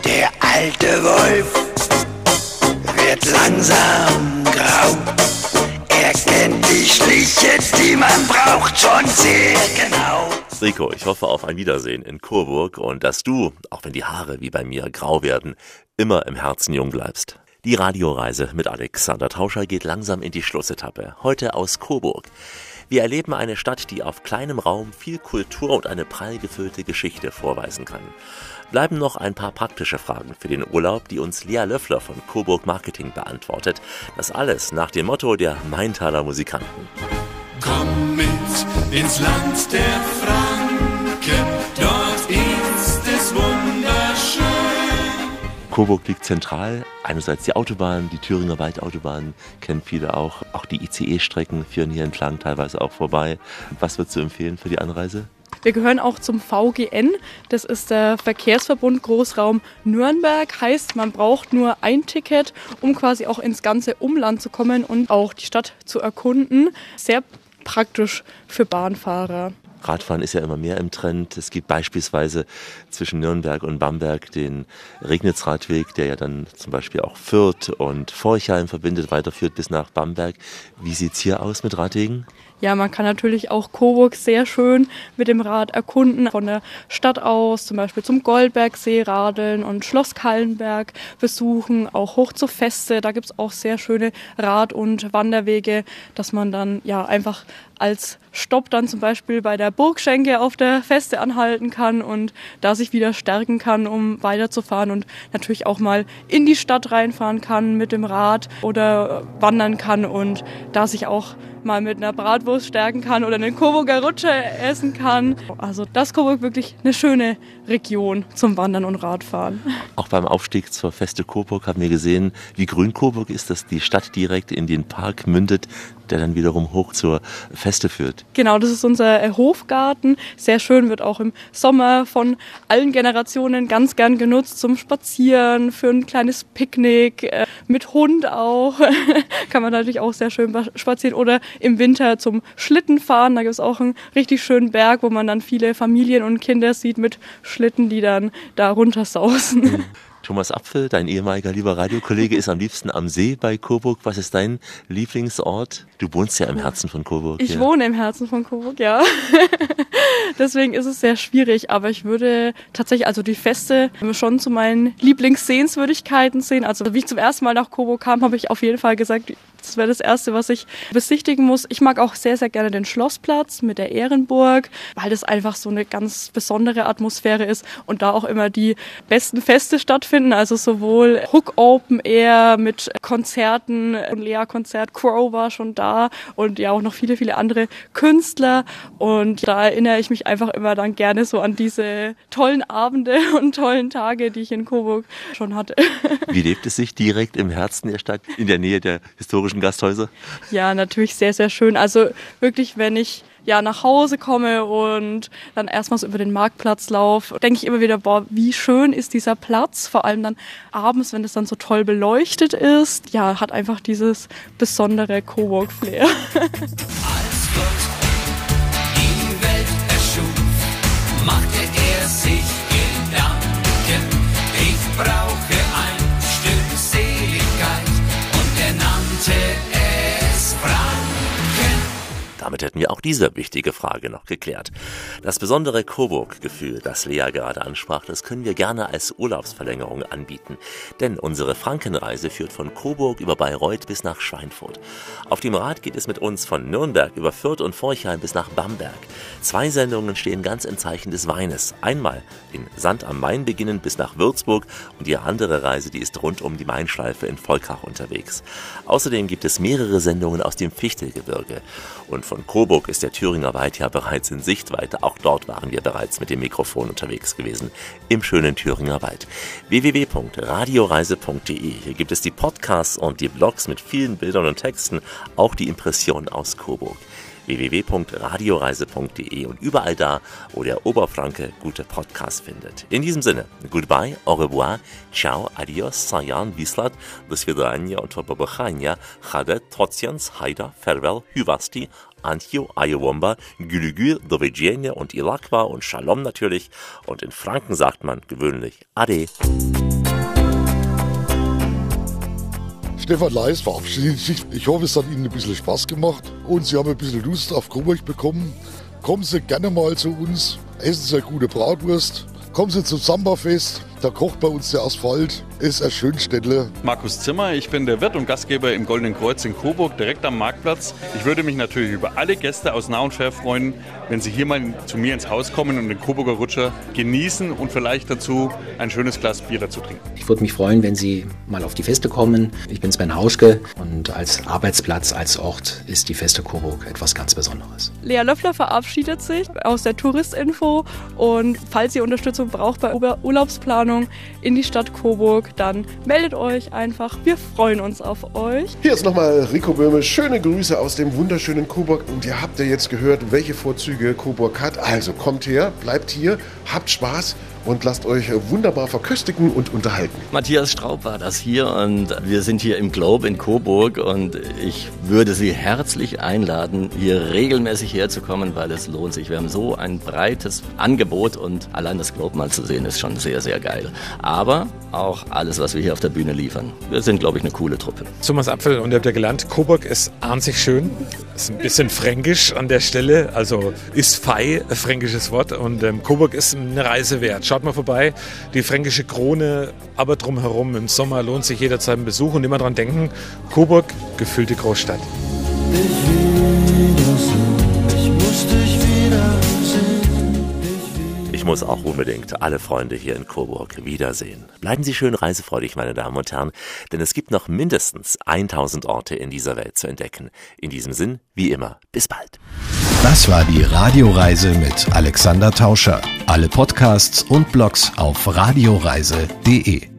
Der alte Wolf wird langsam Man braucht, schon sehr genau. Rico, ich hoffe auf ein Wiedersehen in Coburg und dass du, auch wenn die Haare wie bei mir grau werden, immer im Herzen jung bleibst. Die Radioreise mit Alexander Tauscher geht langsam in die Schlussetappe. Heute aus Coburg. Wir erleben eine Stadt, die auf kleinem Raum viel Kultur und eine prall gefüllte Geschichte vorweisen kann. Bleiben noch ein paar praktische Fragen für den Urlaub, die uns Lea Löffler von Coburg Marketing beantwortet. Das alles nach dem Motto der Maintaler Musikanten. Komm mit ins Land der Franken, dort ist es wunderschön. Coburg liegt zentral. Einerseits die Autobahn, die Thüringer Waldautobahn kennen viele auch. Auch die ICE-Strecken führen hier entlang teilweise auch vorbei. Was würdest du empfehlen für die Anreise? Wir gehören auch zum VGN. Das ist der Verkehrsverbund Großraum Nürnberg. Heißt, man braucht nur ein Ticket, um quasi auch ins ganze Umland zu kommen und auch die Stadt zu erkunden. Sehr praktisch für Bahnfahrer. Radfahren ist ja immer mehr im Trend. Es gibt beispielsweise zwischen Nürnberg und Bamberg den Regnitzradweg, der ja dann zum Beispiel auch Fürth und Forchheim verbindet, weiterführt bis nach Bamberg. Wie sieht's hier aus mit Radwegen? Ja, man kann natürlich auch Coburg sehr schön mit dem Rad erkunden. Von der Stadt aus zum Beispiel zum Goldbergsee radeln und Schloss Kallenberg besuchen, auch hoch zur Feste. Da gibt's auch sehr schöne Rad- und Wanderwege, dass man dann ja einfach als Stopp dann zum Beispiel bei der Burgschenke auf der Feste anhalten kann und da sich wieder stärken kann, um weiterzufahren und natürlich auch mal in die Stadt reinfahren kann mit dem Rad oder wandern kann und da sich auch mal mit einer Bratwurst stärken kann oder einen Coburger Rutsche essen kann. Also das Coburg wirklich eine schöne Region zum Wandern und Radfahren. Auch beim Aufstieg zur Feste Coburg haben wir gesehen, wie grün Coburg ist, dass die Stadt direkt in den Park mündet, der dann wiederum hoch zur Feste führt. Genau, das ist unser äh, Hofgarten. Sehr schön, wird auch im Sommer von allen Generationen ganz gern genutzt zum Spazieren, für ein kleines Picknick, äh, mit Hund auch. Kann man natürlich auch sehr schön spazieren. Oder im Winter zum Schlittenfahren. Da gibt es auch einen richtig schönen Berg, wo man dann viele Familien und Kinder sieht mit Schlitten, die dann da runtersausen. Mhm. Thomas Apfel, dein ehemaliger lieber Radiokollege, ist am liebsten am See bei Coburg. Was ist dein Lieblingsort? Du wohnst ja im Herzen von Coburg. Ich ja. wohne im Herzen von Coburg, ja. Deswegen ist es sehr schwierig, aber ich würde tatsächlich also die Feste schon zu meinen Lieblingssehenswürdigkeiten sehen. Also wie ich zum ersten Mal nach Coburg kam, habe ich auf jeden Fall gesagt, das wäre das Erste, was ich besichtigen muss. Ich mag auch sehr, sehr gerne den Schlossplatz mit der Ehrenburg, weil das einfach so eine ganz besondere Atmosphäre ist und da auch immer die besten Feste stattfinden. Also sowohl Hook Open Air mit Konzerten, ein Lea-Konzert, Crow war schon da und ja auch noch viele, viele andere Künstler. Und da erinnere ich mich einfach immer dann gerne so an diese tollen Abende und tollen Tage, die ich in Coburg schon hatte. Wie lebt es sich direkt im Herzen der Stadt, in der Nähe der historischen Gasthäuser? Ja, natürlich sehr, sehr schön. Also wirklich, wenn ich ja nach Hause komme und dann erstmal so über den Marktplatz laufe, denke ich immer wieder, boah, wie schön ist dieser Platz, vor allem dann abends, wenn es dann so toll beleuchtet ist. Ja, hat einfach dieses besondere Coburg-Flair. Damit hätten wir auch diese wichtige Frage noch geklärt. Das besondere Coburg-Gefühl, das Lea gerade ansprach, das können wir gerne als Urlaubsverlängerung anbieten. Denn unsere Frankenreise führt von Coburg über Bayreuth bis nach Schweinfurt. Auf dem Rad geht es mit uns von Nürnberg über Fürth und Forchheim bis nach Bamberg. Zwei Sendungen stehen ganz im Zeichen des Weines. Einmal in Sand am Main beginnend bis nach Würzburg und die andere Reise, die ist rund um die Mainschleife in Volkach unterwegs. Außerdem gibt es mehrere Sendungen aus dem Fichtelgebirge. Und von von Coburg ist der Thüringer Wald ja bereits in Sichtweite. Auch dort waren wir bereits mit dem Mikrofon unterwegs gewesen. Im schönen Thüringer Wald. www.radioreise.de. Hier gibt es die Podcasts und die Blogs mit vielen Bildern und Texten. Auch die Impressionen aus Coburg www.radioreise.de und überall da, wo der Oberfranke gute Podcasts findet. In diesem Sinne, goodbye, au revoir, ciao, adios, sajan, wislat, do svidania und pobobachania, chade, trotziens, haida, farewell, hyvasti, Antio, Ayowomba, Gülügül, Dovidzienie und Ilakwa und Shalom natürlich. Und in Franken sagt man gewöhnlich Ade. Stefan Leis verabschiedet sich. Ich hoffe, es hat Ihnen ein bisschen Spaß gemacht und Sie haben ein bisschen Lust auf Coburg bekommen. Kommen Sie gerne mal zu uns, essen Sie eine gute Bratwurst, kommen Sie zum Samba-Fest, da kocht bei uns der Asphalt, ist ein Schönstädtle. Markus Zimmer, ich bin der Wirt und Gastgeber im Goldenen Kreuz in Coburg, direkt am Marktplatz. Ich würde mich natürlich über alle Gäste aus nah und fern freuen, wenn sie hier mal zu mir ins Haus kommen und den Coburger Rutscher genießen und vielleicht dazu ein schönes Glas Bier dazu trinken. Ich würde mich freuen, wenn Sie mal auf die Feste kommen. Ich bin Sven Hauschke und als Arbeitsplatz, als Ort ist die Feste Coburg etwas ganz Besonderes. Lea Löffler verabschiedet sich aus der Touristinfo und falls ihr Unterstützung braucht bei Urlaubsplanung in die Stadt Coburg, dann meldet euch einfach. Wir freuen uns auf euch. Hier ist nochmal Rico Böhme. Schöne Grüße aus dem wunderschönen Coburg. Und ihr habt ja jetzt gehört, welche Vorzüge Coburg hat. Also kommt her, bleibt hier, habt Spaß und lasst euch wunderbar verköstigen und unterhalten. Matthias Straub war das hier und wir sind hier im Globe in Coburg und ich würde Sie herzlich einladen, hier regelmäßig herzukommen, weil es lohnt sich. Wir haben so ein breites Angebot und allein das Globe mal zu sehen ist schon sehr, sehr geil. Aber auch alles, was wir hier auf der Bühne liefern. Wir sind, glaube ich, eine coole Truppe. Thomas Apfel und ihr habt ja gelernt, Coburg ist sich schön, ist ein bisschen fränkisch an der Stelle, also ist fei, fränkisches Wort und ähm, Coburg ist eine Reise wert. Schaut mal vorbei. Die fränkische Krone, aber drumherum im Sommer lohnt sich jederzeit ein Besuch und immer dran denken, Coburg, gefüllte Großstadt. Ich muss auch unbedingt alle Freunde hier in Coburg wiedersehen. Bleiben Sie schön reisefreudig, meine Damen und Herren, denn es gibt noch mindestens 1000 Orte in dieser Welt zu entdecken. In diesem Sinn, wie immer, bis bald. Das war die Radioreise mit Alexander Tauscher. Alle Podcasts und Blogs auf radioreise.de.